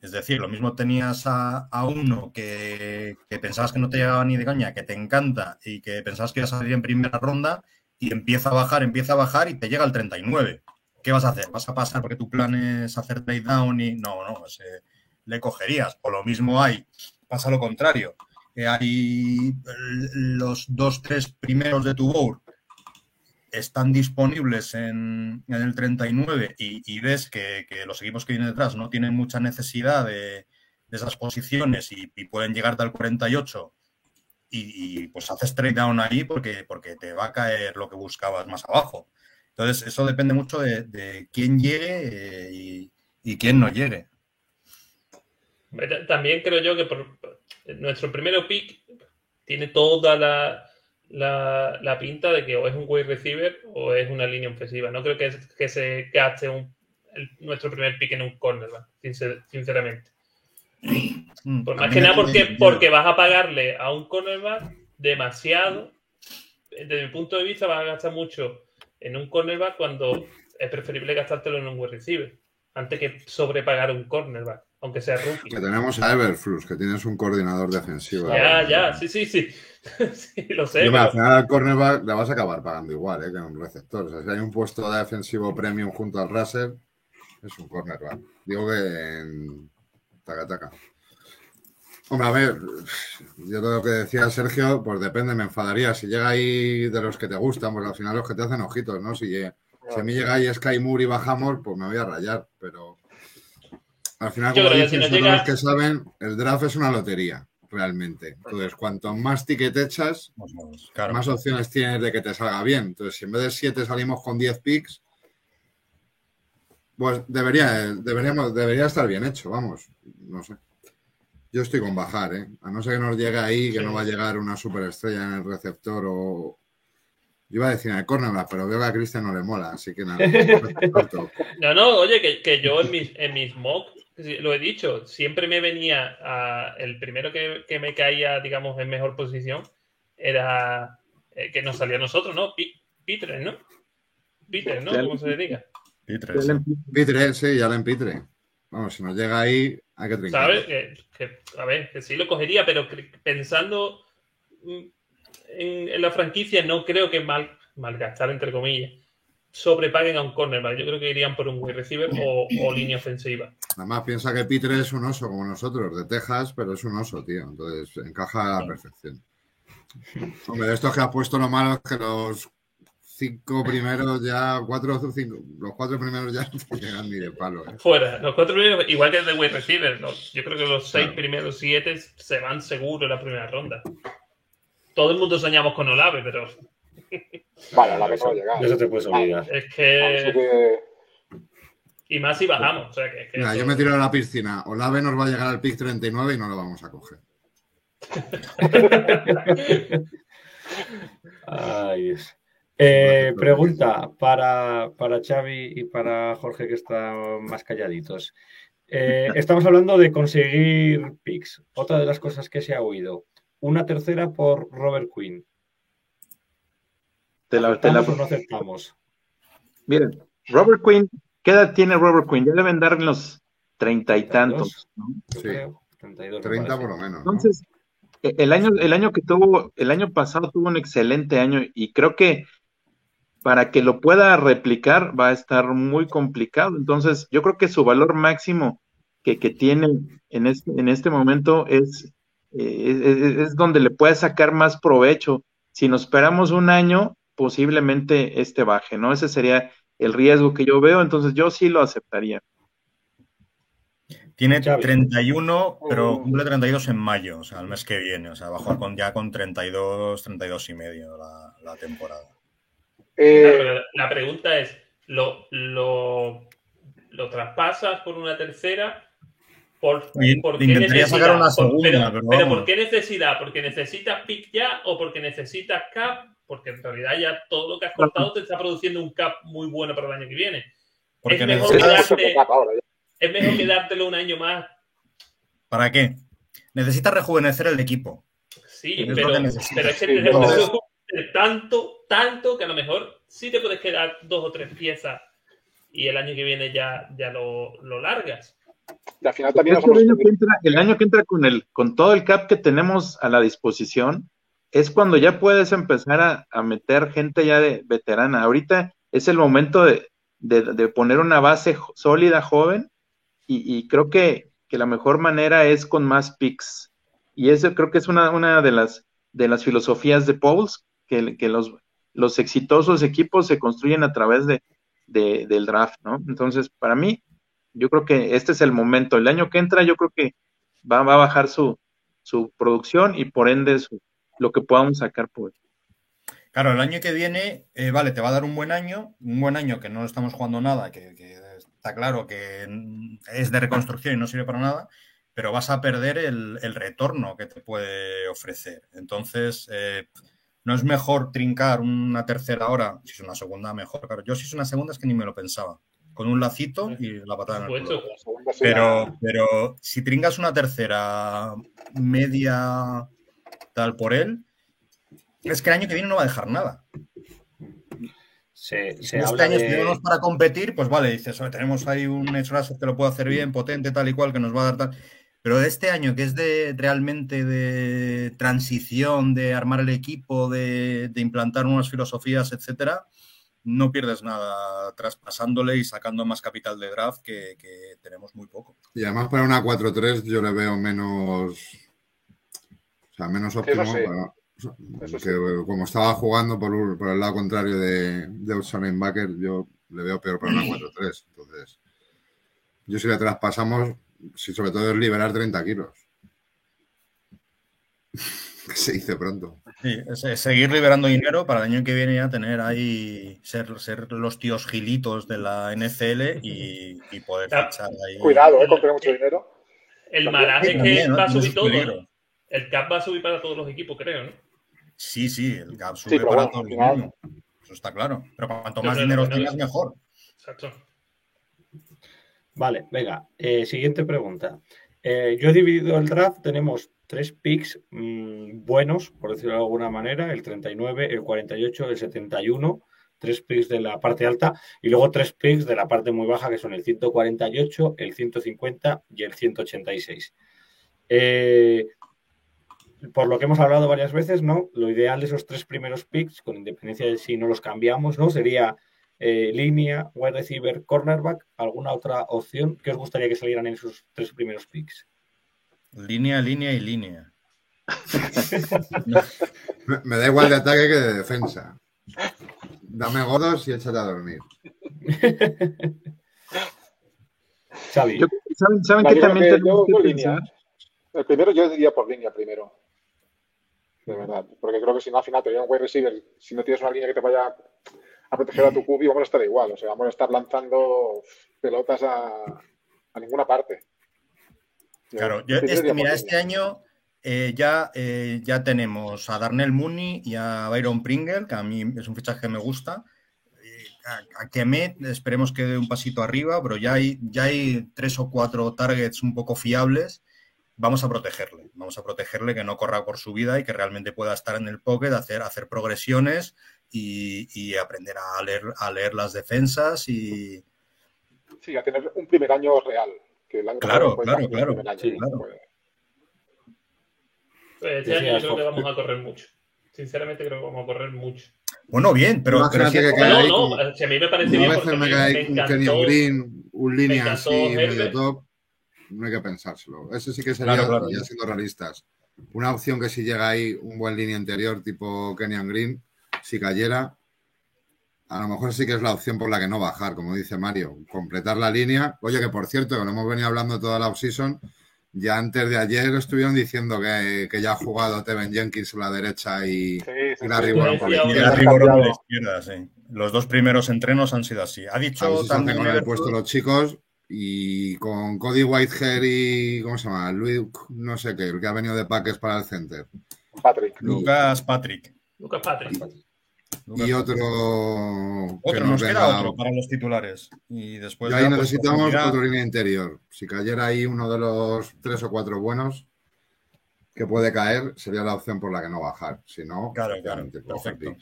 Es decir, lo mismo tenías a, a uno que, que pensabas que no te llegaba ni de caña, que te encanta y que pensabas que iba a salir en primera ronda y empieza a bajar, empieza a bajar y te llega al 39. ¿Qué vas a hacer? ¿Vas a pasar porque tu plan es hacer trade down y no, no, le cogerías? O lo mismo hay, pasa lo contrario. que hay eh, los dos, tres primeros de tu board están disponibles en, el 39 y, y ves que, los equipos que vienen detrás no tienen mucha necesidad de, de esas posiciones y, y pueden llegarte al 48 y, y, pues haces trade down ahí porque, porque te va a caer lo que buscabas más abajo. Entonces, eso depende mucho de, de quién llegue eh, y, y, quién no llegue. También creo yo que por, nuestro primero pick tiene toda la, la, la, pinta de que o es un wide receiver o es una línea ofensiva. No creo que, que se gaste un, el, nuestro primer pick en un cornerback, sinceramente. Mm, Por más que nada porque, porque vas a pagarle a un cornerback demasiado. Desde mi punto de vista vas a gastar mucho en un cornerback cuando es preferible gastártelo en un wide receiver antes que sobrepagar un cornerback, aunque sea rookie. Que tenemos a Everflux, que tienes un coordinador defensivo. Ya, ya, sí, sí, sí. sí lo sé. Y pero... al final al cornerback le vas a acabar pagando igual ¿eh? que un receptor. O sea, si hay un puesto de defensivo premium junto al raser, es un cornerback. Digo que en taca taca. Hombre, a ver, yo todo lo que decía Sergio, pues depende, me enfadaría. Si llega ahí de los que te gustan, pues al final los que te hacen ojitos, ¿no? Si, si a mí llega ahí Sky Moore y bajamos, pues me voy a rayar. Pero al final, como dicen si no llega... los que saben, el draft es una lotería. realmente. Entonces, cuanto más ticket echas, Claro. más opciones tienes de que te salga bien. Entonces, si en vez de 7 salimos con 10 picks, pues debería, deberíamos, debería estar bien hecho, vamos. No sé. Yo estoy con bajar, ¿eh? A no ser que nos llegue ahí, que Sí. no va a llegar una superestrella en el receptor o. Yo iba a decir en el cornerback, pero veo que a Cristian no le mola, así que nada. No, no, oye, que, que yo en mis, en mis mock, sí, lo he dicho, siempre me venía a, el primero que, que me caía, digamos, en mejor posición, era eh, que nos salía a nosotros, ¿no? Pi- Pitre, ¿no? Pitre, ¿no? ¿Cómo se le diga? Pitres. Pitre, sí, ya le empitre. Vamos, si nos llega ahí, trincar. ¿Sabes? Que, que, a ver, que sí lo cogería, pero pensando mm, en, en la franquicia, no creo que mal, malgastar, entre comillas, sobrepaguen a un cornerback. Yo creo que irían por un wide receiver o, o línea ofensiva. Además, piensa que Pitre es un oso como nosotros, de Texas, pero es un oso, tío. Entonces, encaja a la perfección. Hombre, de estos que has puesto lo malo es que los cinco primeros ya, cuatro o cinco, los cuatro primeros ya no llegan ni de palo, ¿eh? Fuera, los cuatro primeros, igual que el de wide receiver, los- yo creo que los seis Claro. primeros siete se van seguro en la primera ronda. Todo el mundo soñamos con Olave, pero Vale, la que no va a llegar. Eso te puedes olvidar. es que. que Y más si bajamos. O sea, que, que Mira, eso- yo me tiro a la piscina. Olave nos va a llegar al pick 39 y no lo vamos a coger. Ay, Dios. Eh, pregunta para, para Xavi y para Jorge que están más calladitos. Eh, estamos hablando de conseguir picks. Otra de las cosas que se ha oído. Una tercera por Robert Quinn. Te la- te la- ¿Aceptamos o no aceptamos? Miren, Robert Quinn, ¿qué edad tiene Robert Quinn? Ya deben dar en los treinta y tantos. ¿no? Sí. creo. 32, me 30 parece. por lo menos. ¿no? Entonces, e- el año, el año que tuvo, el año pasado tuvo un excelente año y creo que para que lo pueda replicar va a estar muy complicado. Entonces, yo creo que su valor máximo que, que tiene en este, en este momento es, eh, es, es- donde le puede sacar más provecho. Si nos esperamos un año, posiblemente este baje, ¿no? Ese sería el riesgo que yo veo, entonces yo sí lo aceptaría. Tiene Xavi. 31, pero cumple 32 en mayo, o sea, el mes que viene. O sea, bajó con, ya con 32, 32 y medio la, la temporada. Eh, Claro, la pregunta es: ¿lo, lo, lo traspasas por una tercera? ¿Por, por qué necesidad? sacar una Por- segunda, pero, pero. ¿por qué necesidad? ¿Porque necesitas pick ya o porque necesitas cap? Porque en realidad ya todo lo que has cortado te está produciendo un cap muy bueno para el año que viene. Porque es mejor necesitas- quedarte-. Es mejor quedártelo un año más, ¿Para qué? Necesita rejuvenecer el equipo. sí, Es pero, que necesitas. pero es que Sí, te tanto, tanto que a lo mejor sí te puedes quedar dos o tres piezas y el año que viene ya, ya lo, lo largas. Y al final también el año que entra, el año que entra con el, con todo el cap que tenemos a la disposición, es cuando ya puedes empezar a, a meter gente ya de veterana. Ahorita es el momento de, de- de poner una base sólida, joven, y, y creo que, que la mejor manera es con más picks. Y eso creo que es una, una de las de las filosofías de Pauls, que, que los, los exitosos equipos se construyen a través de, de- del draft, ¿no? Entonces, para mí, yo creo que este es el momento. El año que entra, yo creo que va, va a bajar su, su producción y por ende lo que podamos sacar por Claro, el año que viene, eh, vale, te va a dar un buen año, un buen año que no estamos jugando nada, que, está claro que es de reconstrucción y no sirve para nada, pero vas a perder el, el retorno que te puede ofrecer. Entonces, eh, no es mejor trincar una tercera hora, si es una segunda, mejor. Claro, yo si es una segunda es que ni me lo pensaba, con un lacito y la patada en el culo. Pero, pero si tringas una tercera media tal por él, es que el año que viene no va a dejar nada. Se, Si se este habla año de- estuvimos para competir, pues vale, dices, "Oye, tenemos ahí un Rusher que lo puede hacer bien, potente, tal y cual, que nos va a dar tal. Pero este año, que es de realmente de transición, de armar el equipo, de, de implantar unas filosofías, etcétera, no pierdes nada traspasándole y sacando más capital de draft que, que tenemos muy poco. Y además para una 4-3 yo le veo menos. O sea, menos óptimo. sí. para- que como estaba jugando por, por el lado contrario de, de linebacker, yo le veo peor para una 4-3. Entonces, yo si le traspasamos, si sobre todo es liberar 30 kilos. Se dice pronto. Sí, seguir liberando dinero para el año que viene ya tener ahí, ser, ser los tíos gilitos de la NFL y, y poder fichar ahí. Cuidado, ¿eh? Con tener mucho dinero. El También. malaje es que También, ¿no? va a subir su todo. El cap va a subir para todos los equipos, creo, ¿no? Sí, sí, el gap sube Sí, para bueno, todos los mismos. Eso está claro. Pero cuanto más dinero tengas, mejor. Exacto. Vale, venga. eh, siguiente pregunta. Eh, yo he dividido el draft, tenemos tres picks mm, buenos, por decirlo de alguna manera, el 39, el 48, el 71, tres picks de la parte alta y luego tres picks de la parte muy baja, que son el 148, el 150 y el 186. Eh, por lo que hemos hablado varias veces, ¿no? Lo ideal de esos tres primeros picks, con independencia de si no los cambiamos, ¿no? Sería eh, línea, wide receiver, cornerback, ¿alguna otra opción que os gustaría que salieran en esos tres primeros picks? Línea, línea y línea. Me, me da igual de ataque que de defensa. Dame godos y échate a dormir. Xavi. Yo- ¿Saben, saben que línea también que- tenemos pensar? El primero yo diría por línea primero. De verdad. Porque creo que si no, al final te un wide receiver. Si no tienes una línea que te vaya a proteger a tu QB, vamos a estar igual. O sea, vamos a estar lanzando pelotas a, a ninguna parte. Claro, yo este- mira, este año eh, ya, eh, ya tenemos a Darnell Mooney y a Byron Pringle, que a mí es un fichaje que me gusta. Eh, A, a Kemet esperemos que dé un pasito arriba, pero ya hay, ya hay tres o cuatro targets un poco fiables. Vamos a protegerle, vamos a protegerle que no corra por su vida y que realmente pueda estar en el pocket, hacer, hacer progresiones y, y aprender a leer, a leer las defensas y, Sí, a tener un primer año real. Que el año Claro, claro, claro. primer año. Sí, claro. Pues, Pues este año yo creo que vamos a correr mucho. Sinceramente creo que vamos a correr mucho. Bueno, bien, pero, pero Imagínate sí- que No, ahí no, como- si a mí me parece A bien veces porque me me, cae me un. Kenyon Green, un línea así, medio top. No hay que pensárselo. Ese sí que sería, Claro, claro. ya siendo realistas, una opción que si llega ahí un buen línea interior tipo Kenyan Green, si cayera, a lo mejor sí que es la opción por la que no bajar, como dice Mario, completar la línea. Oye, que por cierto, que lo hemos venido hablando toda la offseason, ya antes de ayer estuvieron diciendo que, que ya ha jugado Teven Jenkins a la derecha y, sí, sí, y la sí. Ribora por la izquierda. la Riboro por la cambiado. izquierda, sí. Los dos primeros entrenos han sido así. Ha A dicho si hacen también con el puesto los chicos y con Cody Whitehair y ¿cómo se llama? Luke, no sé qué, el que ha venido de Paques para el center. Patrick. Lucas Patrick. Lucas Patrick. Lucas Y otro que Otro, nos nos queda venga- otro para los titulares. Y después Y ahí ya, pues, necesitamos otro línea interior. Si cayera ahí uno de los tres o cuatro buenos que puede caer, sería la opción por la que no bajar. Si no, Claro, claro, coger perfecto.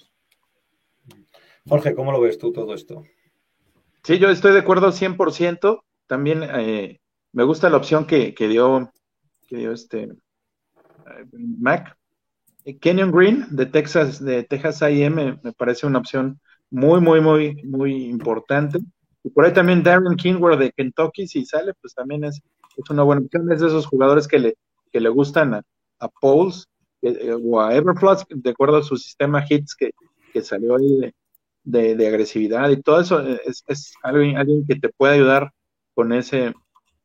Jorge, ¿cómo lo ves tú todo esto? Sí, yo estoy de acuerdo 100%. También eh, me gusta la opción que, que dio, que dio este eh, Mac. Kenyon Green de Texas, de Texas A&M me, parece una opción muy, muy, muy, muy importante. Y por ahí también Darren Kingworth de Kentucky, si sale, pues también es, es una buena opción. Es de esos jugadores que le, que le gustan a, a Pauls eh, eh, o a Everflux, de acuerdo a su sistema hits que, que salió ahí de, de, de agresividad y todo eso eh, es, es alguien, alguien que te puede ayudar con ese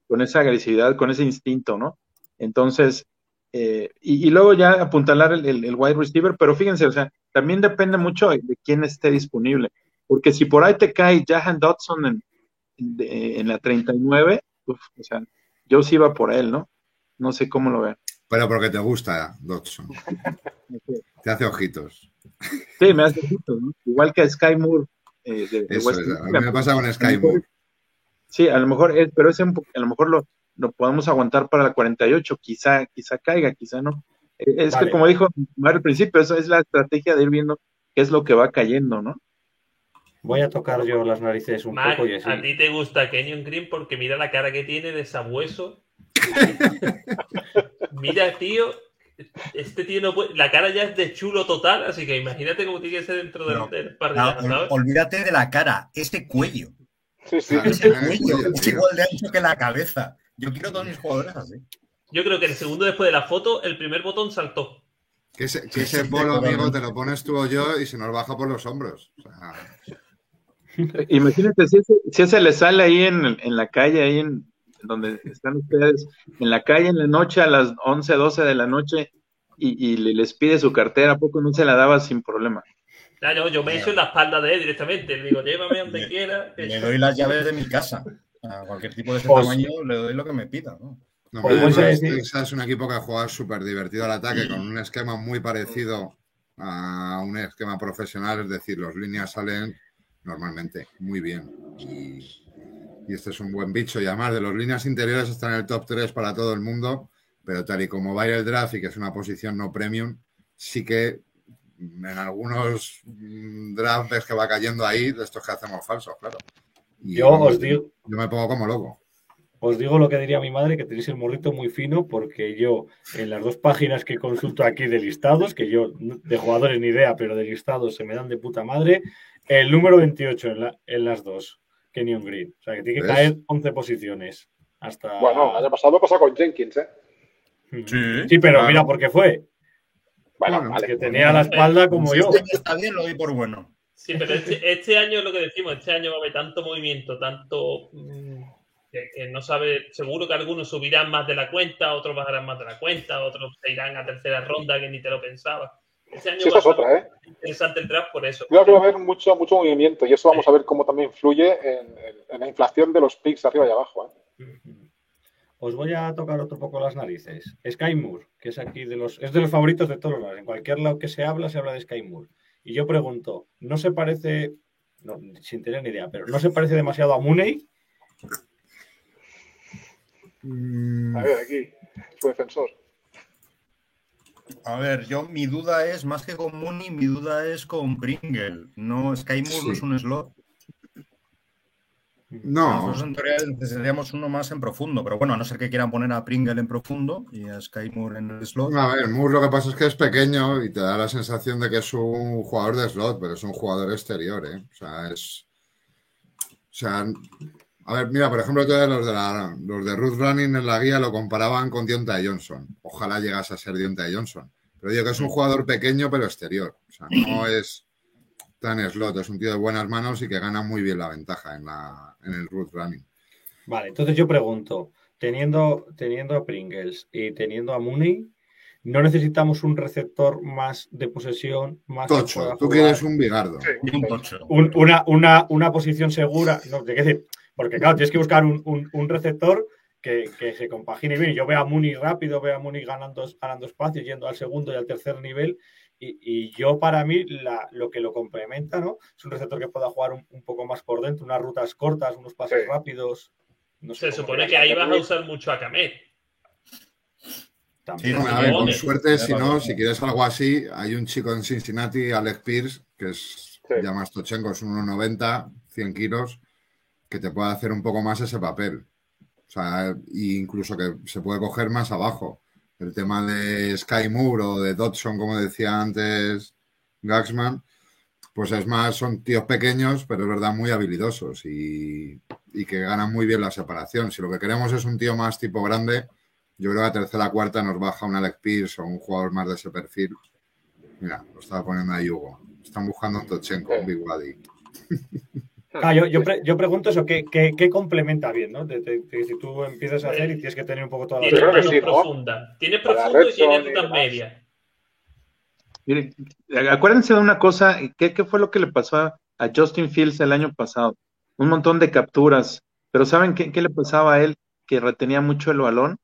con esa agresividad, con ese instinto, ¿no? Entonces, eh, y, y, luego ya apuntalar el, el, el, wide receiver, pero fíjense, o sea, también depende mucho de, quién esté disponible, porque si por ahí te cae Jahan Dodson en, de, en la 39, uf, o sea, yo sí iba por él, ¿no? No sé cómo lo vean. Pero porque te gusta Dodson. te hace ojitos. Sí, me hace ojitos, ¿no? Igual que Sky Moore. Eh, de, Eso West es, a mí me pasa con Sky Moore. Sí, a lo mejor es, pero ese un a lo mejor lo, lo podemos aguantar para la 48, quizá, quizá caiga, quizá no. Eh, Es Vale. que como dijo Mario al principio, eso es la estrategia de ir viendo qué es lo que va cayendo, ¿no? Voy a tocar yo las narices un Mac, poco y así. a ti te gusta Kenyon Green porque mira la cara que tiene de sabueso. mira, tío. Este tío no puede. La cara ya es de chulo total, así que imagínate cómo tiene que ser dentro del, No, del No, olvídate de la cara, ese cuello. Sí, sí. Ese es cuello es tío. igual de ancho que la cabeza. Yo quiero todos mis jugadores así. Yo creo que el segundo después de la foto, el primer botón saltó. Que ese, que ese polo, amigo, te lo pones tú o yo y se nos baja por los hombros. O sea, Imagínate si ese, si ese le sale ahí en, en la calle, ahí en donde están ustedes, en la calle en la noche a las 11, 12 de la noche, y, y le- les pide su cartera, ¿a poco no se la daba sin problema? Claro, yo me echo en la espalda de él directamente. Le digo, llévame donde quiera. Le doy las llaves de mi casa. A cualquier tipo de ese Pues- tamaño le doy lo que me pida. ¿no? No, Pues es un equipo que juega súper divertido al ataque, con un esquema muy parecido a un esquema profesional, es decir, los líneas salen normalmente muy bien. Y, y este es un buen bicho. Y además de los líneas interiores están en el top 3 para todo el mundo, pero tal y como va a ir el draft y que es una posición no premium, sí que en algunos mm, drafts que va cayendo ahí de estos que hacemos falsos, claro. Y Yo os digo, yo me pongo como loco. Os digo lo que diría mi madre, que tenéis el morrito muy fino, porque yo, en las dos páginas que consulto aquí de listados, que yo de jugadores ni idea, pero de listados se me dan de puta madre, el número 28 en, la- en las dos, Kenyon Green. O sea, que tiene que ¿Ves? caer 11 posiciones. Hasta... Bueno, el año pasado pasó con Jenkins, ¿eh? Mm. Sí, Sí, pero claro. mira por qué fue. Bueno, Bueno, vale. Que tenía la espalda como yo. este está bien, lo doy por bueno. Sí, pero este, este año es lo que decimos, este año va a haber tanto movimiento, tanto mm, que, que no sabe, seguro que algunos subirán más de la cuenta, otros bajarán más de la cuenta, otros se irán a tercera ronda que ni te lo pensaba. Este año Sí, va esta es a ser otra, ¿eh? interesante el draft por eso. Creo que va a haber mucho, mucho movimiento y eso vamos a ver cómo también influye en, en- en la inflación de los picks arriba y abajo. ¿eh? Os voy a tocar otro poco las narices. Sky Moore, que es aquí de los, es de los favoritos de todos los lados. En cualquier lado que se habla, se habla de Sky Moore. Y yo pregunto, ¿no se parece, no, sin tener ni idea, pero ¿no se parece demasiado a Mooney? Mm, A ver, aquí, su defensor. A ver, yo mi duda es, más que con Mooney, mi duda es con Pringle. No, Sky Moore no es un slot. No, Nosotros en teoría necesitaríamos uno más en profundo, pero bueno, a no ser que quieran poner a Pringle en profundo y a Sky Moore en el slot. A ver, Moore lo que pasa es que es pequeño y te da la sensación de que es un jugador de slot, pero es un jugador exterior, ¿eh? O sea, es. O sea, a ver, mira, por ejemplo, todos los de, la, los de Ruth Running en la guía lo comparaban con Deontay Johnson. Ojalá llegase a ser Deontay Johnson. Pero digo que es un jugador pequeño, pero exterior. O sea, no es tan slot, es un tío de buenas manos y que gana muy bien la ventaja en, la, en el Ruth Running. Vale, entonces yo pregunto, teniendo, teniendo a Pringles y teniendo a Mooney, ¿no necesitamos un receptor más de posesión, más Tocho, tú quieres un bigardo. Y un tocho. Un- una, una, una posición segura? No, te quiero decir, porque claro, tienes que buscar un, un- un receptor que, que se compagine bien. Yo veo a Mooney rápido, veo a Mooney ganando, ganando espacio, yendo al segundo y al tercer nivel. Y, y yo, para mí, la- lo que lo complementa, ¿no? Es un receptor que pueda jugar un, un poco más por dentro, unas rutas cortas, unos pases Sí. rápidos. No sé Se supone que ahí vas a usar mucho a Kamet. También. Sí, a ver, con suerte, si no, si quieres algo así, hay un chico en Cincinnati, Alex Pierce, que es Sí. llama Stochenko, es un 1,90, 100 kilos, que te puede hacer un poco más ese papel. O sea, e incluso que se puede coger más abajo. El tema de Sky Moore o de Dodson, como decía antes Gaxman, pues es más, son tíos pequeños, pero es verdad muy habilidosos y, y que ganan muy bien la separación. Si lo que queremos es un tío más tipo grande, yo creo que a tercera cuarta nos baja un Alex Pierce o un jugador más de ese perfil. Mira, lo estaba poniendo ahí Hugo. Están buscando un Tochenko, un Big Waddy. Ah, yo, yo, pre- yo pregunto eso, ¿qué, qué, qué complementa bien? ¿no? Te- te- te- si tú empiezas a hacer y tienes que tener un poco toda la Tiene profunda. Tiene profundo y red tiene medias. Miren, acuérdense de una cosa, ¿qué, qué fue lo que le pasó a, a Justin Fields el año pasado? Un montón de capturas, pero ¿saben qué, qué le pasaba a él? Que retenía mucho el balón.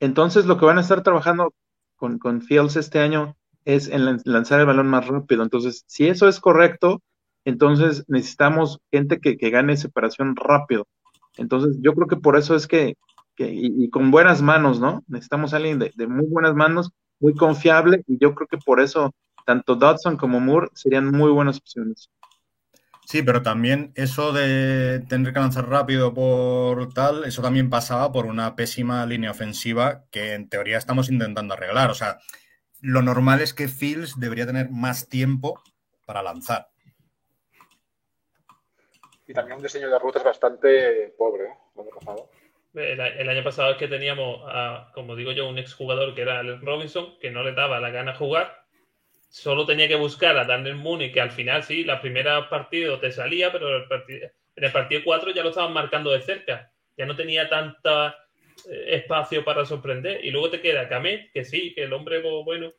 Entonces lo que van a estar trabajando con, con Fields este año es en lan- lanzar el balón más rápido. Entonces, si eso es correcto, entonces necesitamos gente que, que gane separación rápido. Entonces, yo creo que por eso es que, que y, con buenas manos, ¿no? Necesitamos a alguien de, de muy buenas manos, muy confiable, y yo creo que por eso tanto Dodson como Moore serían muy buenas opciones. Sí, pero también eso de tener que lanzar rápido por tal, eso también pasaba por una pésima línea ofensiva que en teoría estamos intentando arreglar. O sea, lo normal es que Fields debería tener más tiempo para lanzar. Y también un diseño de rutas bastante pobre, ¿eh? el año pasado. El, el año pasado es que teníamos, a, como digo yo, un exjugador que era Allen Robinson, que no le daba la gana jugar. Solo tenía que buscar a Daniel Mooney, que al final sí, la primera partido te salía, pero el partido, en el partido 4 ya lo estaban marcando de cerca. Ya no tenía tanta eh, espacio para sorprender. Y luego te queda Kamet, que sí, que el hombre, pues, bueno,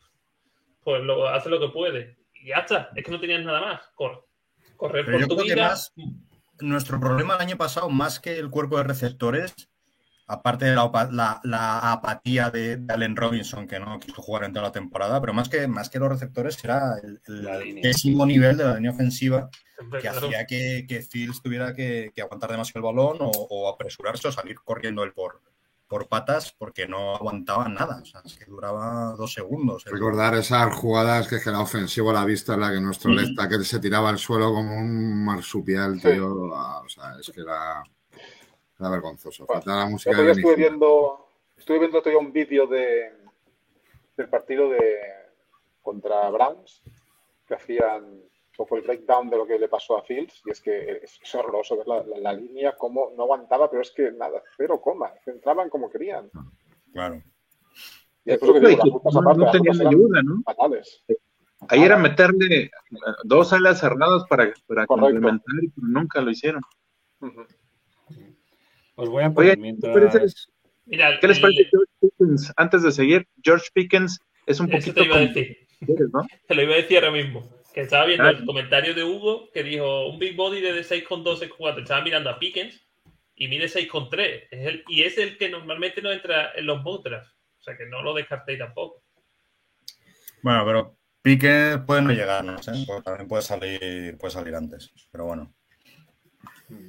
pues lo, hace lo que puede. Y ya está, es que no tenías nada más. Cor- correr Pero por yo tu creo que vida. más, nuestro problema el año pasado, más que el cuerpo de receptores, aparte de la, la- la apatía de, de Allen Robinson, que no quiso jugar en toda la temporada, pero más que, más que los receptores era el, pésimo nivel de la línea ofensiva que hacía que, que Fields tuviera que, que aguantar demasiado el balón o, o apresurarse o salir corriendo él por, por patas porque no aguantaba nada. O sea, es que duraba dos segundos. Recordar esas jugadas que es que era ofensivo a la vista, en la que nuestro left tackle se tiraba al suelo como un marsupial, Sí. tío. O sea, es que era, era vergonzoso. Bueno, Faltaba la música Benny estuve viendo, estuve viendo día un vídeo de, del partido de contra Browns que hacían un poco el breakdown de lo que le pasó a Fields y es que es, es horroroso ver la, la- la línea como no aguantaba, pero es que nada, cero coma, entraban como querían. Claro. Y que digo, las rutas no, aparte, no las tenían ayuda, ¿no? fatales. Ahí era meterle dos alas cerradas para, para complementar, pero nunca lo hicieron. Os voy a poner Oye, mientras. ¿qué les parece- Mira, ¿Qué les el- parece George Pickens? Antes de seguir, George Pickens es un Eso poquito te iba a decir. ¿no? Te lo iba a decir ahora mismo. Que estaba viendo Ah. el comentario de Hugo que dijo un big body de 6,2, 6,4. Estaba mirando a Pickens y mide 6,3. Es el, y es el que normalmente no entra en los mock drafts. O sea que no lo descartéis tampoco. Bueno, pero Pique puede no llegar, no sé, porque también puede salir, puede salir antes. Pero bueno.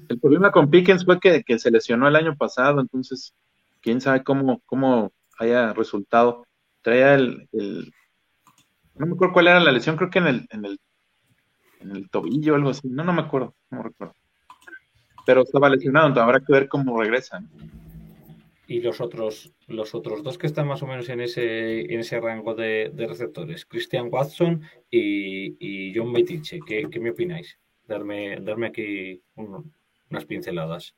El problema con Pickens fue que, que se lesionó el año pasado, entonces quién sabe cómo, cómo haya resultado. Traía el, el- no me acuerdo cuál era la lesión, creo que en el, en el, en el tobillo o algo así. No, no me acuerdo, no recuerdo. Pero estaba lesionado, entonces habrá que ver cómo regresa. ¿no? Y los otros, los otros dos que están más o menos en ese, en ese rango de, de receptores, Christian Watson y, y John Metiche. ¿Qué, qué me opináis? Darme, darme aquí un- unas pinceladas.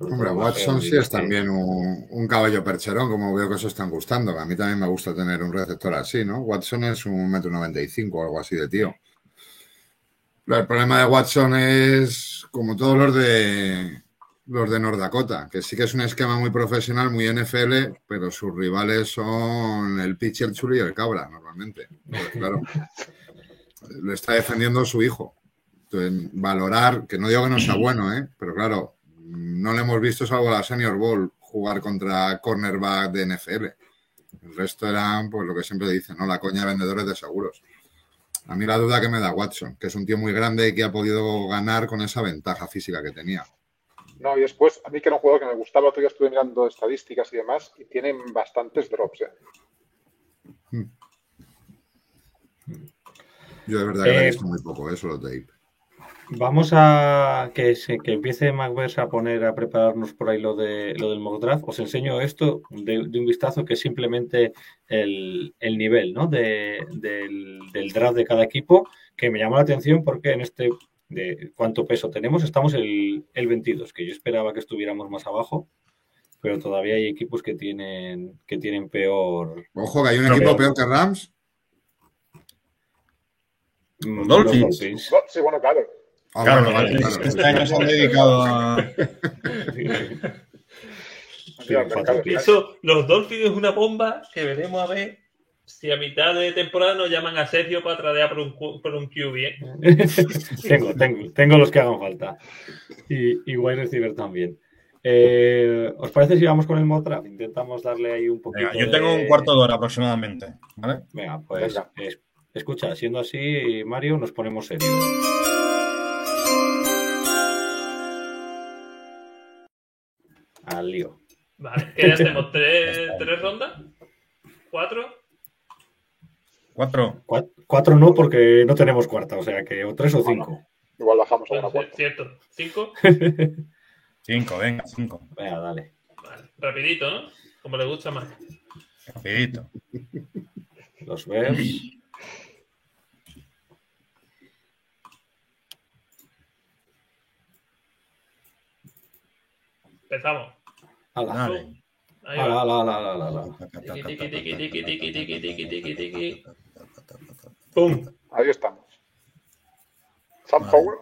Hombre, Watson sí es también un, un caballo percherón, como veo que os están gustando. A mí también me gusta tener un receptor así, ¿no? Watson es un metro noventa y cinco o algo así de tío. Pero el problema de Watson es, como todos los de los de North Dakota, que sí que es un esquema muy profesional, muy NFL, pero sus rivales son el pitch, el chulo y el cabra, normalmente. Pues claro, lo está defendiendo su hijo. Entonces, valorar, que no digo que no sea bueno, ¿eh? pero claro, no le hemos visto salvo la Senior Bowl jugar contra cornerback de NFL. El resto eran, pues lo que siempre dicen, ¿no? La coña de vendedores de seguros. A mí la duda que me da Watson, que es un tío muy grande y que ha podido ganar con esa ventaja física que tenía. No, y después, a mí que era un jugador que me gustaba, otro día estuve mirando estadísticas y demás, y tienen bastantes drops. ¿eh? Yo de verdad que le he Eh, visto muy poco, eso lo tape. Vamos a que, se, que empiece Macbeth a poner a prepararnos por ahí lo de lo del mock draft. Os enseño esto de, de un vistazo que es simplemente el, el nivel ¿no? de- del, del draft de cada equipo, que me llama la atención porque en este de cuánto peso tenemos, estamos el, el 22, que yo esperaba que estuviéramos más abajo, pero todavía hay equipos que tienen que tienen peor. Ojo, que hay un No, equipo pero- peor que Rams. mm, Dolphins. Sí, bueno, claro. Ah, Claro, bueno, vale, claro, este año se han dedicado a. Sí. Eso, los Dolphins es una bomba que veremos a ver si a mitad de temporada nos llaman a Sergio para tradear por un, cu- por un QB. ¿eh? tengo, tengo, tengo los que hagan falta. Y, y wide receiver también. Eh, ¿Os parece si vamos con el draft? Intentamos darle ahí un poquito. Venga, yo tengo de- un cuarto de hora aproximadamente. ¿vale? Venga, pues Venga. es- escucha, siendo así, Mario, nos ponemos serios. Al lío. Vale, ¿qué hacemos? ¿Tres, tres rondas? ¿Cuatro? Cuatro. Cua- Cuatro no, porque no tenemos cuarta, o sea que o tres o cinco. Igual bajamos a una cuarta. cierto. ¿Cinco? Cinco, venga, cinco. Venga, dale. Vale, rapidito, ¿no? Como le gusta más. Rapidito. Los Bears. Empezamos. Ala. Ala, ala, ala, ala, ala. Tiki, tiki, tiki, tiki, tiki, tiki, tiki, tiki. ¡Pum! Ahí estamos. Sam vale. Power.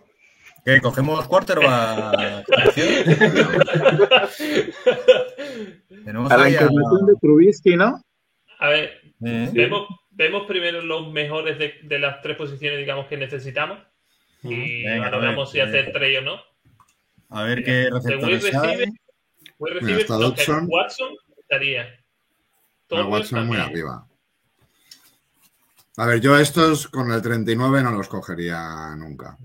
¿Qué? ¿Cogemos quarterback? A la intervención de Trubisky, ¿no? A ver, ¿Eh? vemos, vemos, primero los mejores de, de, las tres posiciones, digamos, que necesitamos. Y Venga, valoramos si hacer tres o no. A ver qué receptores. Receiver, Will Mira, está Dodson. Watson estaría. Tolbert Watson muy también. arriba. A ver, yo estos con el 39 no los cogería nunca.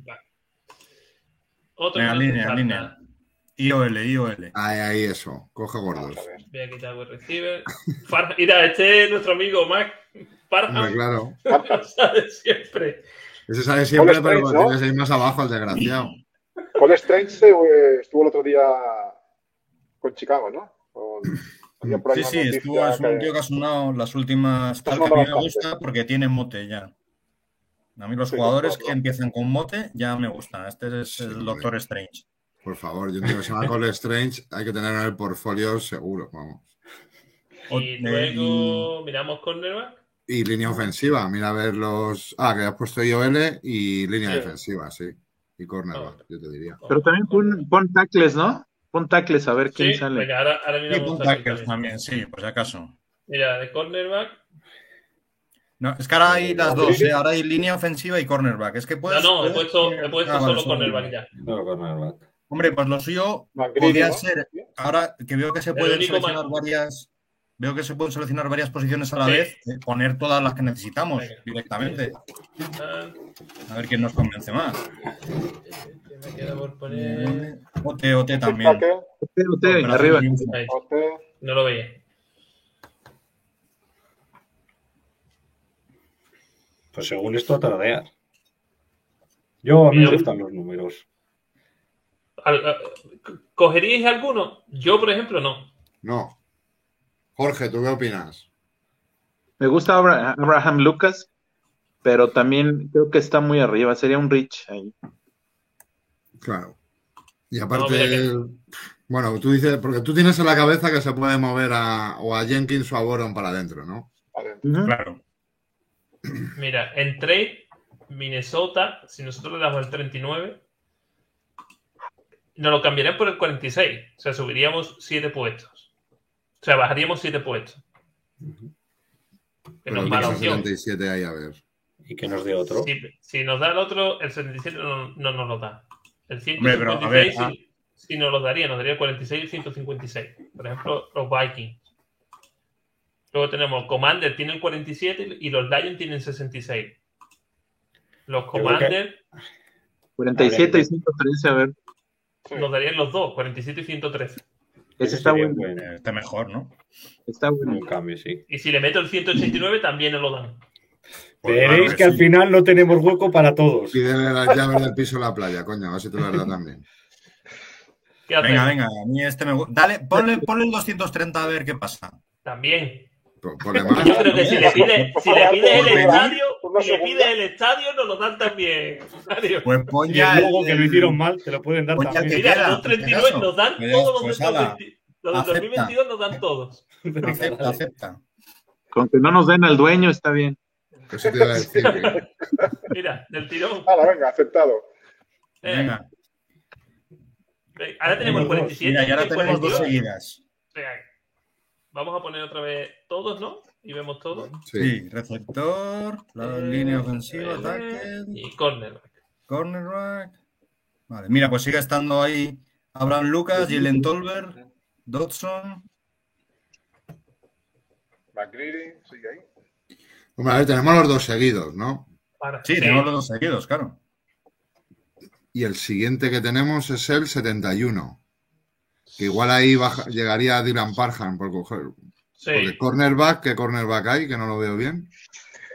Otro Venga, línea, línea. IOL, IOL. Ahí, ahí, eso. Coge gordos. Voy a quitar Will Receiver. Farham- Mira, este es nuestro amigo Mac. Farham, claro. sabe siempre. Ese sale siempre, pero ¿no? tienes ahí más abajo el desgraciado. Cole Strange eh, estuvo el otro día con Chicago, ¿no? Con- por Sí, sí, estuvo, es un tío que ha sonado las últimas tal, que a mí me gusta porque tiene mote ya. A mí los Sí, jugadores que empiezan con mote ya me gustan. Este es Sí, el hombre. Doctor Strange. Por favor, yo digo que se llama Cole Strange, hay que tener en el portfolio seguro, vamos. O- Y eh, luego miramos cornerback. Y línea ofensiva, mira a ver los. Ah, que has puesto IOL y línea Sí. defensiva, sí. Y cornerback, yo te diría. Pero también pon, pon tackles, ¿no? Pon tackles a ver quién Sí, sale. venga, ahora, ahora también. tackles también, sí, por si acaso. Mira, de cornerback. No, es que ahora hay las dos. ¿eh? ahora hay línea ofensiva y cornerback. Es que puedes. no, no, he puesto, he puesto Ah, solo cornerback ya. No, cornerback. Hombre, pues lo suyo podría ser. Ahora que veo que se pueden seleccionar varias. Veo que se pueden seleccionar varias posiciones a la Sí. vez, eh, poner todas las que necesitamos Venga. directamente. Ah, A ver quién nos convence más. me queda por poner. OT, OT también. Arriba. No lo veía. Pues según esto, a tardear. Yo, a mí me gustan los números. ¿Cogeríais alguno? Yo, por ejemplo, no. No. Jorge, ¿tú qué opinas? Me gusta Abra- Abraham Lucas, pero también creo que está muy arriba. Sería un Rich ahí. Claro. Y aparte, bueno, tú dices, porque tú tienes en la cabeza que se puede mover a, o a Jenkins o a Boron para adentro, ¿no? Claro. Mira, en trade, Minnesota, si nosotros le damos el 39, nos lo cambiarían por el 46. O sea, subiríamos 7 puestos. O sea, bajaríamos 7 puestos. Que Pero no es el mala opción. 77 ahí, a ver. Y que nos dé otro. Si, si nos da el otro, el 77 no, no nos lo da. El Hombre, pero, a ver, 156 ah. sí, sí nos lo daría, nos daría el 46 y el 156. Por ejemplo, los Vikings. Luego tenemos Commander tiene el 47 y los Lions tienen 66. Los que- Commander 47 y 113, a ver. Nos darían los dos, 47 y 113. Ese está bueno. Está mejor, ¿no? Está bueno. un cambio, sí. Y si le meto el 189 también nos lo dan. Pues Veréis claro, que al sí. final no tenemos hueco para todos. Pídele las llaves del piso a la playa, coño, a ver si te las da también. Venga, venga, a mí este me gusta. Dale, ponle, ponle el 230 a ver qué pasa. También. Por- ponle más. Yo creo que si le pides, si le pides el estadio, si le pides el estadio, nos lo dan también. Mario. Pues pon ya. el logo que lo hicieron mal, te lo pueden dar Pues también. Mira, queda? los 39 ¿Qué nos dan Pues, todos los pues, del ala, 20 los del acepta. 2022 nos dan todos. Acepta, acepta. Con que no nos den al dueño está bien. Eso te iba a decir. Mira, del tirón. Hala, venga, aceptado. Eh, Venga. ve, ahora tenemos el 47 Mira, y ahora tenemos dos 42. seguidas. Venga, Vamos a poner otra vez todos, ¿no? Y vemos todos. Sí. Sí, receptor, la Eh, línea ofensiva, eh, tackle, Y corner. cornerback. Vale, mira, pues sigue estando ahí Abraham Lucas, Jalen Tolbert, Dodson. McGreedy, sigue ahí. Hombre, a ver, tenemos los dos seguidos, ¿no? Para. Sí, tenemos los dos seguidos, claro. Y el siguiente que tenemos es el 71. Que igual ahí baja- llegaría Dylan Parham por coger. Sí. Porque cornerback, ¿qué cornerback hay? Que no lo veo bien.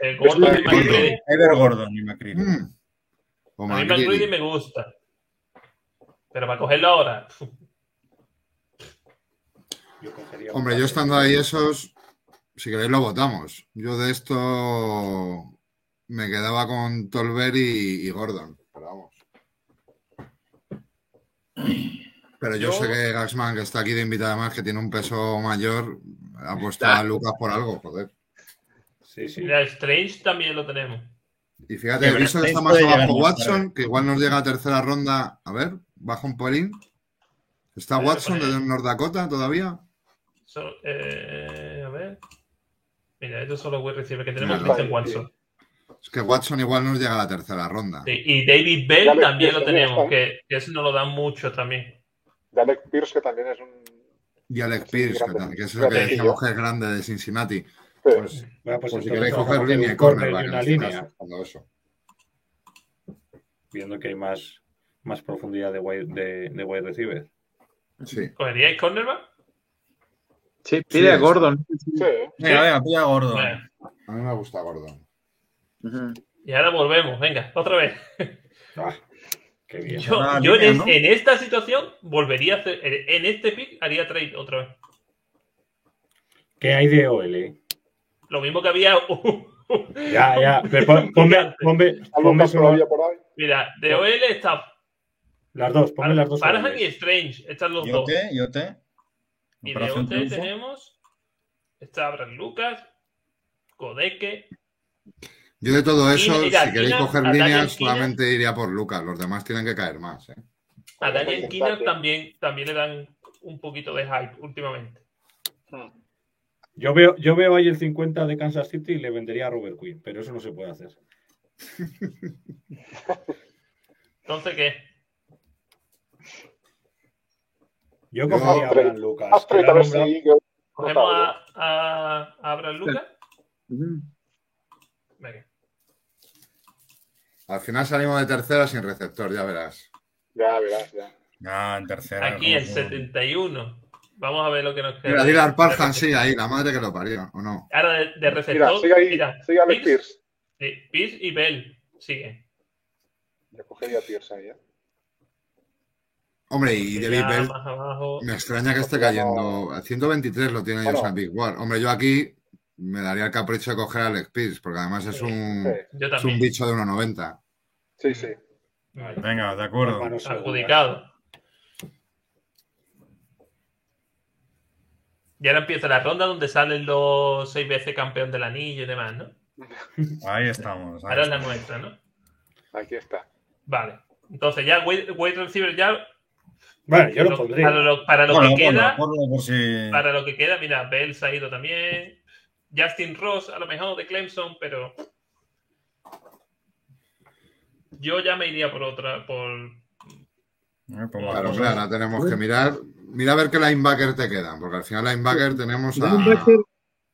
Eh, Gordon y. McCready. Ever Gordon y McCready. Mm. O A mí McGreedy. McCready me gusta. Pero para cogerlo ahora. Yo Hombre, yo estando ahí esos, si queréis lo votamos. Yo de esto me quedaba con Tolver y, y Gordon. Pero vamos. Pero yo, Yo- sé que Gaxman, que está aquí de invitada más, que tiene un peso mayor, ha puesto a Lucas por algo, joder. Sí, sí. Mira, Strange también lo tenemos. Y fíjate, Bryce está más abajo más Watson, que igual nos llega a tercera ronda. A ver, baja un pelín. ¿Está Eh, Watson de North Dakota todavía? So- eh, a ver. Mira, esto solo voy a recibir que tenemos Claro. Watson. Es que Watson igual nos llega a la tercera ronda. Sí, y David Bell también lo tenemos, que, que eso nos lo dan mucho también. De Alec Pierce, que también es un. Y Alex Sí, Pierce, que, que es el que Grande. decíamos que es grande de Cincinnati. Sí. Pues, Bueno, pues si queréis a coger línea y corner y en una línea, caso, cuando eso. viendo que hay más, más profundidad de wide, de, de wide receiver. Sí. ¿Cogeríais cornerback? Sí, pide a. Gordon. Sí. Venga, venga, pilla gordo. Bueno, A mí me gusta Gordon. Y ahora volvemos, venga, otra vez. Ah, qué bien. Yo, en, línea, es- ¿no? en esta situación volvería a hacer, en este pick haría trade otra vez. ¿Qué hay de OL? Lo mismo que había. Ya, ya. Pero pon- ponme, ponme, ¿Está ponme solo todavía por ahí? Mira, de OL está las dos, ponme las dos. Y Strange, están los dos. te, yo te. Y de OT tenemos. Está Abraham Lucas, Kodeke. Yo de todo eso, Y mira, si queréis coger líneas, solamente iría por Lucas. Los demás tienen que caer más. ¿eh? A Daniel está también, también le dan un poquito de hype últimamente. Yo veo, yo veo ahí el 50 de Kansas City y le vendería a Robert Quinn, pero eso no se puede hacer. Entonces, ¿qué? Yo cogería a Abraham. Lucas. ¿Cogemos a, a, a Abraham Lucas? Ujú. Venga. Al final salimos de tercera sin receptor, ya verás. Ya verás, ya. Ya, en tercera. Aquí el como- 71. Vamos a ver lo que nos queda. Mira, dile al Parham, sí, ahí, la madre que lo parió, ¿o no? Ahora de, de Mira, receptor. sigue ahí. mira, Sigue Alex Pierce, Pierce. sí, Pierce y Bell siguen. Yo cogería a Pierce ahí, ¿eh? Hombre, y Ya David Bell, más abajo. me extraña que esté cayendo. A 123 lo tiene Bueno. ellos en Big War. Hombre, yo aquí me daría el capricho de coger a Alex Pierce, porque además es un, Sí, es un bicho de 1,90. sí. sí. Vale. Venga, de acuerdo. Adjudicado. Y ahora empieza la ronda donde salen los seis veces campeón del anillo y demás, ¿no? Ahí estamos. ahí Ahora es la nuestra, ¿no? Aquí está. Vale. Entonces ya wide receiver ya Bueno, yo lo lo- pondría. para lo, para lo Ponlo, que queda, por si. para lo que queda, mira, Bell se ha ido también. Justin Ross, a lo mejor de Clemson, pero yo ya me iría por otra, por Eh, pues Claro, claro, ahora tenemos que mirar. Mira a ver qué linebacker te quedan, porque al final linebacker tenemos a. Linebacker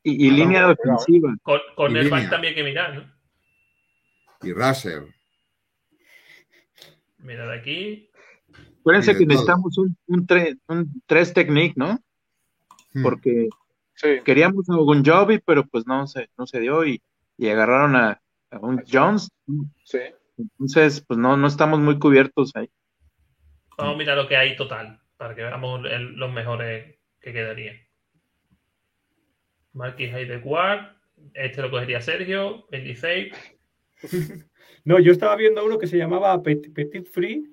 y, y línea de ofensiva. cor- cornerback línea. también hay que mirar, ¿no? Y Russell. Mira de aquí. Acuérdense que todo. necesitamos un, un, tre- un tres technique, ¿no? Hmm. Porque Sí. queríamos a un Joby, pero pues no se, no se dio y, y agarraron a, a un Jones. Sí. Entonces, pues no, no estamos muy cubiertos ahí. Vamos a mirar lo que hay total, para que veamos el- los mejores que quedarían. Marquis Ward, este lo cogería Sergio, 26. No, yo estaba viendo uno que se llamaba Petit, Petit Free.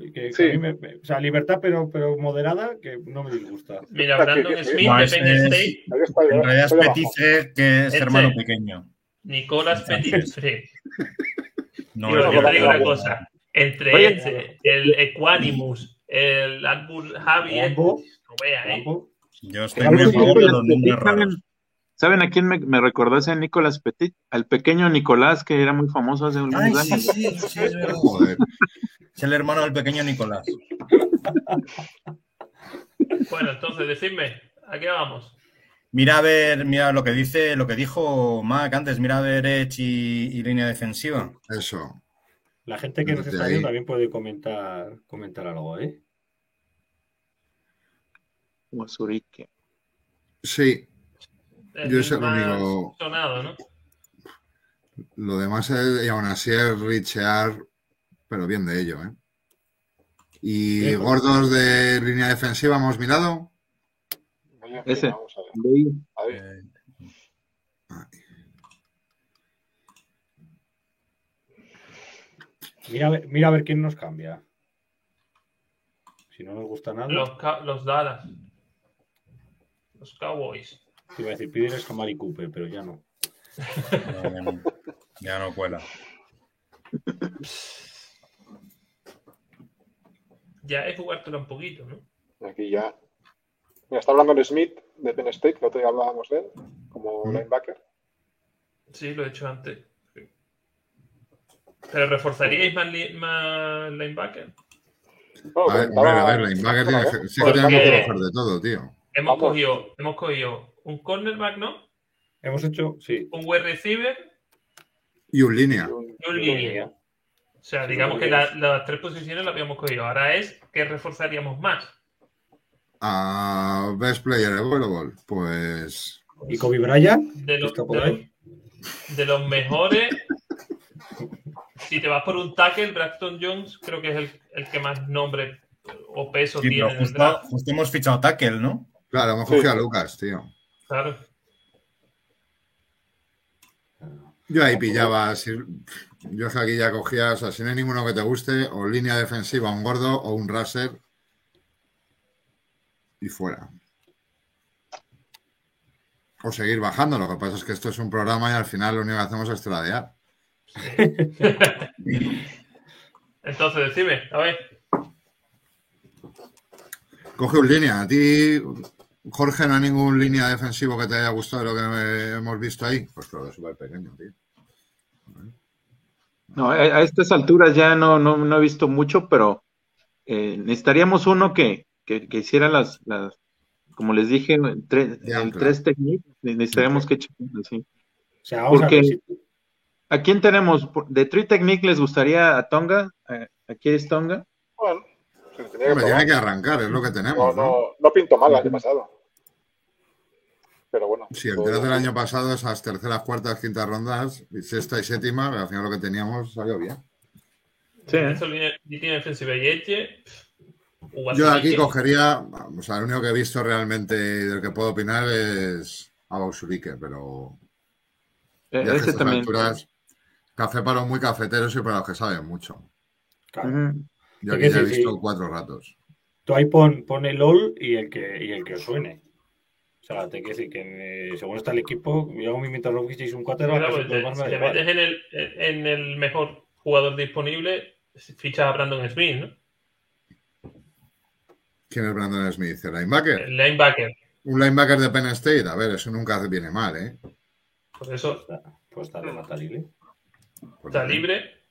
Que, que Sí. a mí me- me- o sea, libertad, pero, pero moderada, que no me disgusta. Mira, Brandon Smith No, de Penn State. En realidad es Frere, que es Este. hermano pequeño. Nicolas Petit Free. No, es yo te digo una cosa. Entre Oye. este, el Equanimus, el Albur Javier, Rambo. no vea, ¿eh? Yo estoy muy a favor de los Petit, raros. ¿Saben, ¿Saben a quién me, me recordó ese Nicolas Petit? Al pequeño Nicolás, que era muy famoso hace unos Ay, años. sí, sí, sí, es verdad. Joder. Es el hermano del pequeño Nicolás. Bueno, entonces, decidme, ¿a qué vamos? Mira a ver, mira lo que dice, lo que dijo Mac antes, mira a ver Edge y, y línea defensiva. Eso. La gente que nos está ahí. viendo también puede comentar, comentar algo, ¿eh? O Zurique. Sí, El Yo lo más único- sonado, ¿no? lo demás es, y aún así es richear, pero bien de ello, ¿eh? Y Sí, gordos de línea defensiva hemos mirado. Ese. Vamos a ver. De ahí. A ver. Eh, Mira, a ver- mira a ver quién nos cambia. Si no nos gusta nada, Los, los Dallas. Los Cowboys. Te iba a decir, pídeles a Mari Cooper, pero ya no. no, ya no- ya no cuela. Ya es jugártelo un poquito, ¿no? Aquí ya. Mira, está hablando de Smith de Penn State, que otro día hablábamos de él, como Mm. linebacker. Sí, lo he hecho antes. ¿Pero reforzaríais más, li- más linebacker? A ver, a ver, la Inbacker tiene que, sí que tenemos que coger de todo, tío. Hemos Vamos. cogido, hemos cogido un cornerback, ¿no? Hemos hecho, sí. Un wide receiver Y un línea. un- y un línea. O sea, digamos que la- las tres posiciones las habíamos cogido. Ahora es que reforzaríamos más. A Best Player Available, pues. ¿Y Kobe Bryant? De los, ¿Está por de ahí? los- de los mejores. si te vas por un tackle, Braxton Jones creo que es el, el que más nombre o peso Sí, tiene pero en el justo, draft. justo hemos fichado tackle, ¿no? Claro, hemos Sí. cogido a Lucas, tío. Claro. Yo ahí pillaba. Yo aquí ya cogía, o sea, si no hay ninguno que te guste, o línea defensiva, un gordo o un raser. Y fuera. O seguir bajando. Lo que pasa es que esto es un programa y al final lo único que hacemos es tradear. Entonces, decime, a ver. Coge un línea. A ti, Jorge, no hay ningún línea defensivo que te haya gustado lo que hemos visto ahí. Pues claro, es súper pequeño, tío. No, a, a estas alturas ya no, no, no he visto mucho, pero eh, necesitaríamos uno que, que, que hiciera las, las, como les dije, el tres, el tres technique, necesitaríamos que chequearlo, sí. O sea, Porque- a si... ¿A quién tenemos? ¿De Tree Technique les gustaría a Tonga? ¿A- ¿Aquí es Tonga? Bueno, tenía que tiene que arrancar, es lo que tenemos, ¿no? no, no pintó mal el año pasado. Pero bueno. Si el todo- 3 del año pasado, esas terceras, cuartas, quintas rondas, sexta y séptima, al final lo que teníamos salió bien. Sí, ¿eh? Eso, línea, defensiva y Edge. Yo de aquí cogería, o sea, lo único que he visto realmente del que puedo opinar es a Bausulique, pero Eh, ya estas también. alturas, café para los muy cafeteros y para los que saben mucho. Claro. Yo aquí que ya he visto sí. cuatro ratos. Tú ahí pon, pon el all y el que, y el que os suene. O sea, te quiero decir que eh, según está el equipo, yo hago mi mientras no fichéis un quarterback, Claro, pues, más si me te metes en el, en el mejor jugador disponible, fichas a Brandon Smith, ¿no? ¿Quién es Brandon Smith? ¿El linebacker? El linebacker. Un linebacker de Penn State, a ver, eso nunca viene mal, ¿eh? Por eso Pues libre. Pues está dale. libre.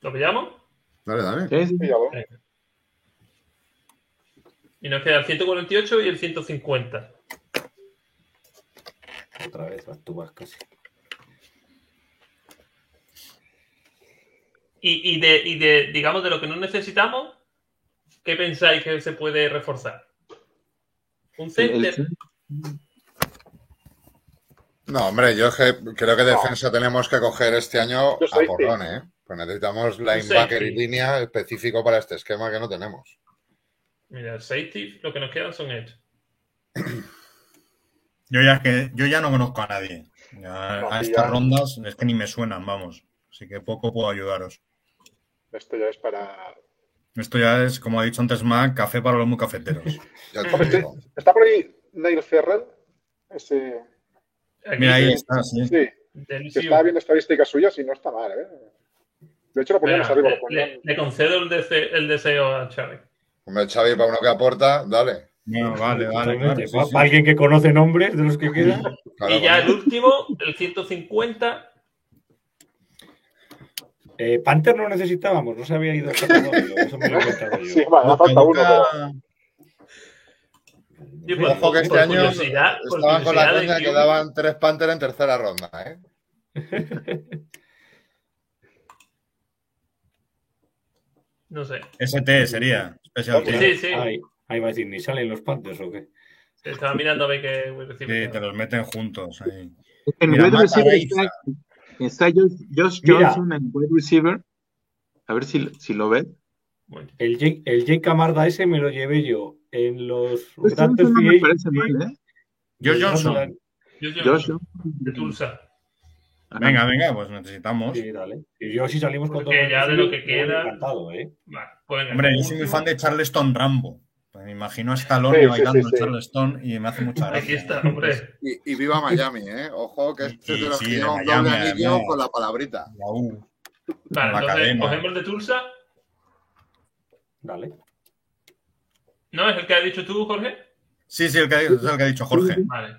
¿Lo pillamos? Dale, dale. Sí, sí. Píllalo. Y nos queda el 148 y el 150. Otra vez, vas tú vas casi. Y, y de, y de, digamos, de lo que no necesitamos, ¿qué pensáis que se puede reforzar? Un center. No, hombre, yo es que creo que defensa tenemos que coger este año a porrón, ¿eh? Pues necesitamos linebacker y línea específico para este esquema que no tenemos. Mira, el safety, lo que nos quedan son edge. Yo ya, que, yo ya no conozco a nadie. Ya No, a estas ya- rondas es que ni me suenan, vamos. Así que poco puedo ayudaros. Esto ya es para. Esto ya es, como ha dicho antes Mac, café para los muy cafeteros. ¿Está por ahí Neil Ferrell? Ese. Mira, ahí está, sí. Sí, estaba viendo estadísticas suyas y no está mal, ¿eh? De hecho, lo poníamos Venga, arriba, lo le, ponían. le- le concedo el, dese- el deseo a Chávez. Hombre, Xavi, para uno que aporta, dale. No, vale, vale. Sí, sí. para alguien que conoce nombres de los que quedan. Claro, y ya el último, el 150. Eh, Panther no necesitábamos, no se había ido hasta todo, Eso me lo he yo. Sí, vale, falta uno, pero. Por- Ojo que este año estaban con la curiosidad de que- daban tres Panther en tercera ronda, ¿eh? No sé. ST sería. Special Sí. Sí, sí. Ahí, ahí va a decir, ¿ni salen los Panthers o qué? Estaba mirando a ver qué Sí, recibe. te los meten juntos ahí. En Mira, wide receiver está, está Josh, Josh Mira. Johnson en wide receiver. A ver si, si lo ven. Bueno, El Jake, el Jake Camarda ese me lo llevé yo en los Pues no me parece mal, ¿eh? Y Johnson. Johnson. Josh de Tulsa. Venga, venga, pues necesitamos. Sí, dale. Y yo si salimos con todo el ya de lo que queda- encantado, ¿eh? Vale, pues venga. Hombre, yo soy muy fan de Charleston Rambo. Pues me imagino a Stallone Sí, sí, bailando sí, en sí. Charleston y me hace mucha gracia. Aquí está, hombre. Y, y viva Miami, ¿eh? Ojo, que este Y- es de los sí, que doble anillo con la palabrita. La U. Vale, La entonces cadena. cogemos el de Tulsa. Dale. ¿No es el que has dicho tú, Jorge? Sí, sí, el que, es el que ha dicho Jorge. Vale.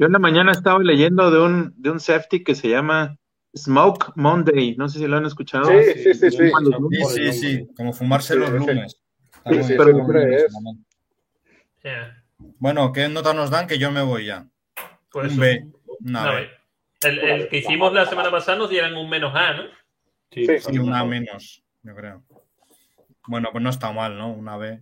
Yo en la mañana estaba leyendo de un, de un safety que se llama Smoke Monday. No sé si lo han escuchado. Sí, sí, sí, sí. Sí, sí, sí, como fumarse Sí, los lunes. Bueno, ¿qué nota nos dan? Que yo me voy ya. Pues Un B. Una una B. B. El, el que hicimos la semana pasada nos dieran un menos A, ¿no? Sí, Sí. Sí, una menos, yo creo. Bueno, pues no está mal, ¿no? Una B.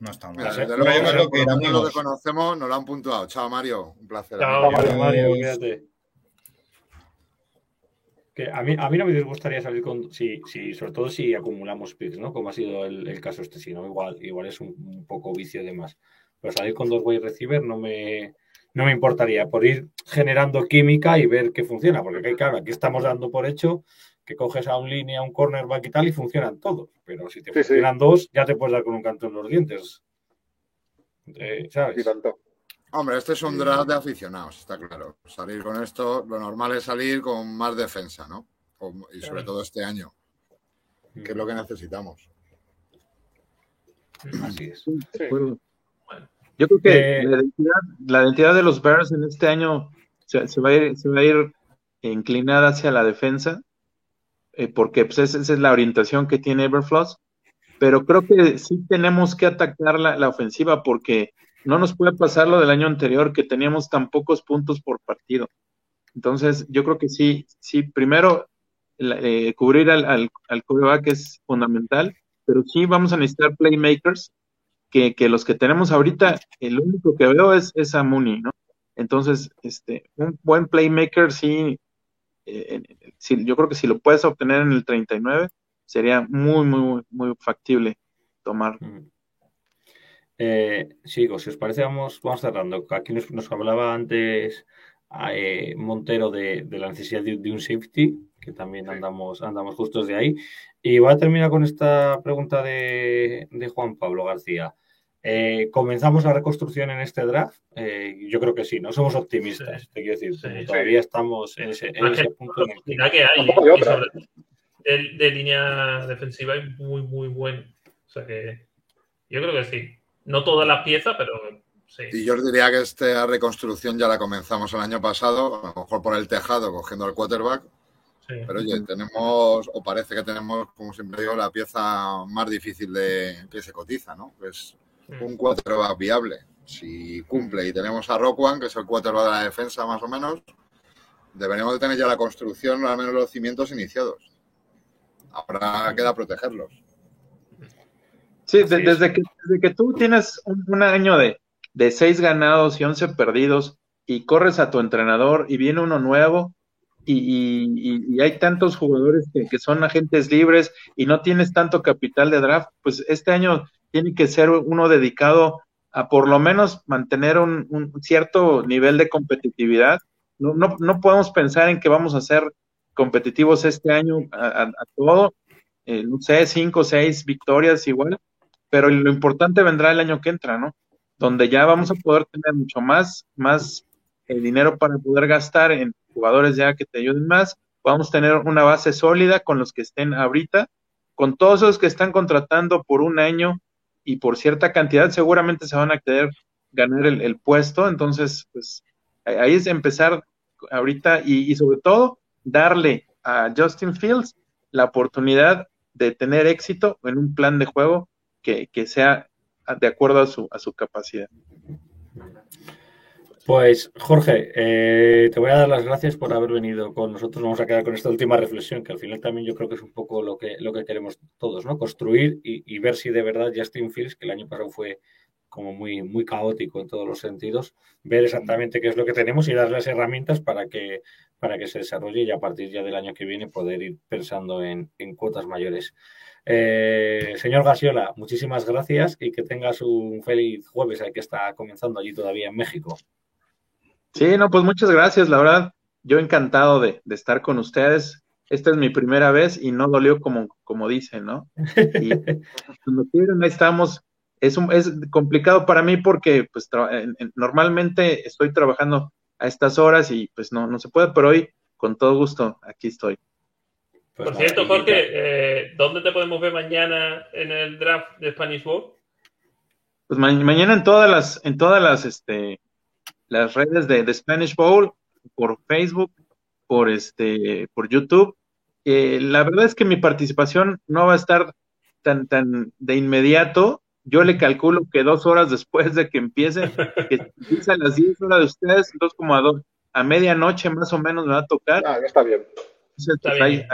No está mal. Sé. desde Pero luego, yo creo que lo que conocemos nos lo han puntuado. Chao, Mario. Un placer. Chao. Mario, Mario. Que a, mí, a mí no me disgustaría salir con. Sí, sí, sobre todo si acumulamos picks, ¿no? Como ha sido el, el caso este, si no, igual, igual es un, un poco vicio de más. Pero salir con dos wide receiver no me, no me importaría, por ir generando química y ver que funciona. Porque claro, aquí estamos dando por hecho que coges a un línea, a un cornerback y tal, y funcionan todos. Pero si te Sí, sí. funcionan dos, ya te puedes dar con un canto en los dientes. Eh, Y ¿Sabes? tanto. Hombre, este es un draft de aficionados, está claro. Salir con esto, lo normal es salir con más defensa, ¿no? Y sobre todo este año, que es lo que necesitamos. Así es. Sí. Yo creo que Eh, la, identidad, la identidad de los Bears en este año se, se va, a ir, se va a ir inclinada hacia la defensa, eh, porque pues, esa, es la orientación que tiene Everfloss. Pero creo que sí tenemos que atacar la, la ofensiva, porque no nos puede pasar lo del año anterior, que teníamos tan pocos puntos por partido. Entonces, yo creo que sí, sí, primero eh, cubrir al, al, al es fundamental, pero sí vamos a necesitar playmakers que, que los que tenemos ahorita, el único que veo es, es a Mooney, ¿no? Entonces, este, un buen playmaker, sí, eh, yo creo que si lo puedes obtener en el 39, sería muy, muy, muy factible tomar. Mm. Eh, sigo, si os parece, vamos, vamos cerrando. Aquí nos, nos hablaba antes eh, Montero de, de la necesidad de, de un safety, que también andamos, andamos justos de ahí. Y voy a terminar con esta pregunta de, de Juan Pablo García. Eh, ¿Comenzamos la reconstrucción en este draft? Eh, yo creo que sí, no somos optimistas, Sí. te quiero decir, Sí, todavía estamos en ese, en punto en el que la que hay, hay y sobre de, de línea defensiva es muy, muy bueno. O sea que yo creo que sí. No todas las piezas, pero sí. Y yo os diría que esta reconstrucción ya la comenzamos el año pasado, a lo mejor por el tejado, cogiendo al quarterback. sí. Pero oye, tenemos, o parece que tenemos, como siempre digo, la pieza más difícil de que se cotiza, ¿no? Que es un quarterback viable. Si cumple y tenemos a Rockwan, que es el quarterback de la defensa más o menos, deberíamos de tener ya la construcción, al menos los cimientos iniciados. Ahora queda protegerlos. Sí, de- desde, que, desde que tú tienes un, un año de, de seis ganados y once perdidos y corres a tu entrenador y viene uno nuevo y, y- y- y hay tantos jugadores que, que son agentes libres y no tienes tanto capital de draft, pues este año tiene que ser uno dedicado a por lo menos mantener un, cierto nivel de competitividad. No, no, no podemos pensar en que vamos a ser competitivos este año a, todo. Eh, no sé, cinco o seis victorias igual, pero lo importante vendrá el año que entra, ¿no? Donde ya vamos a poder tener mucho más, más eh, dinero para poder gastar en jugadores ya que te ayuden más. Vamos a tener una base sólida con los que estén ahorita, con todos esos que están contratando por un año y por cierta cantidad, seguramente se van a querer ganar el, el puesto. Entonces, pues ahí es empezar ahorita y, y sobre todo darle a Justin Fields la oportunidad de tener éxito en un plan de juego que, que sea de acuerdo a su, a su capacidad. Pues Jorge, eh, te voy a dar las gracias por haber venido con nosotros. Vamos a quedar con esta última reflexión, que al final también yo creo que es un poco lo que, lo que queremos todos, ¿no? Construir y, ver si de verdad Justin Fields, que el año pasado fue como muy, muy caótico en todos los sentidos, ver exactamente qué es lo que tenemos y darle las herramientas para que, para que se desarrolle y a partir ya del año que viene poder ir pensando en, en cuotas mayores. Eh, señor Gasiola, muchísimas gracias y que tengas un feliz jueves, que está comenzando allí todavía en México. Sí, no, pues muchas gracias, la verdad, yo encantado de, de estar con ustedes. Esta es mi primera vez y no dolió como, como dicen, ¿no? Y cuando quieran, ahí estamos. Es, un, es complicado para mí porque pues tra- en- en- normalmente estoy trabajando a estas horas y pues no, no se puede, pero hoy con todo gusto, aquí estoy. Pues Por cierto, Jorge, eh, ¿dónde te podemos ver mañana en el draft de Spanish Bowl? Pues mañana en todas las, en todas las, este, las redes de, Spanish Bowl, por Facebook, por este, por YouTube. Eh, la verdad es que mi participación no va a estar tan, tan de inmediato. Yo le calculo que dos horas después de que empiece, que empieza a las 10 horas de ustedes, entonces como a, a medianoche más o menos me va a tocar. Ah, está bien. está bien.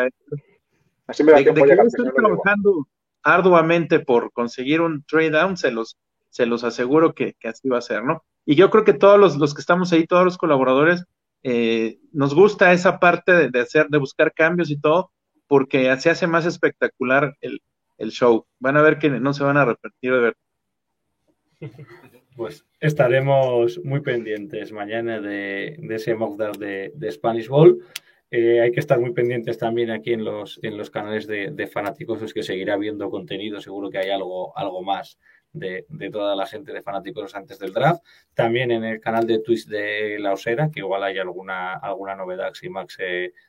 Así me da tiempo de, estoy trabajando arduamente por conseguir un trade down, se los, se los aseguro que, así va a ser, ¿no? Y yo creo que todos los, que estamos ahí, todos los colaboradores, eh, nos gusta esa parte de, hacer, de buscar cambios y todo, porque se hace más espectacular el, show. Van a ver que no se van a arrepentir de ver. Pues estaremos muy pendientes mañana de, ese mock de, de Spanish Bowl. Eh, hay que estar muy pendientes también aquí en los, en los canales de, de fanáticos, es que seguirá viendo contenido, seguro que hay algo, algo más de, toda la gente de fanáticos antes del draft. También en el canal de Twitch de La Osera, que igual hay alguna, alguna novedad si Max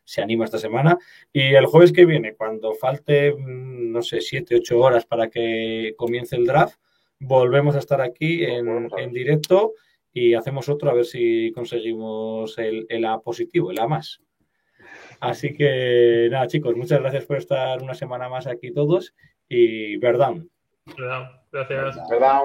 se, anima esta semana. Y el jueves que viene, cuando falte, mm, no sé, siete, ocho horas para que comience el draft, volvemos a estar aquí en, en directo y hacemos otro a ver si conseguimos el, el A positivo, el A más. Así que nada, chicos, muchas gracias por estar una semana más aquí todos y verdad. Verdad, gracias. Verdad.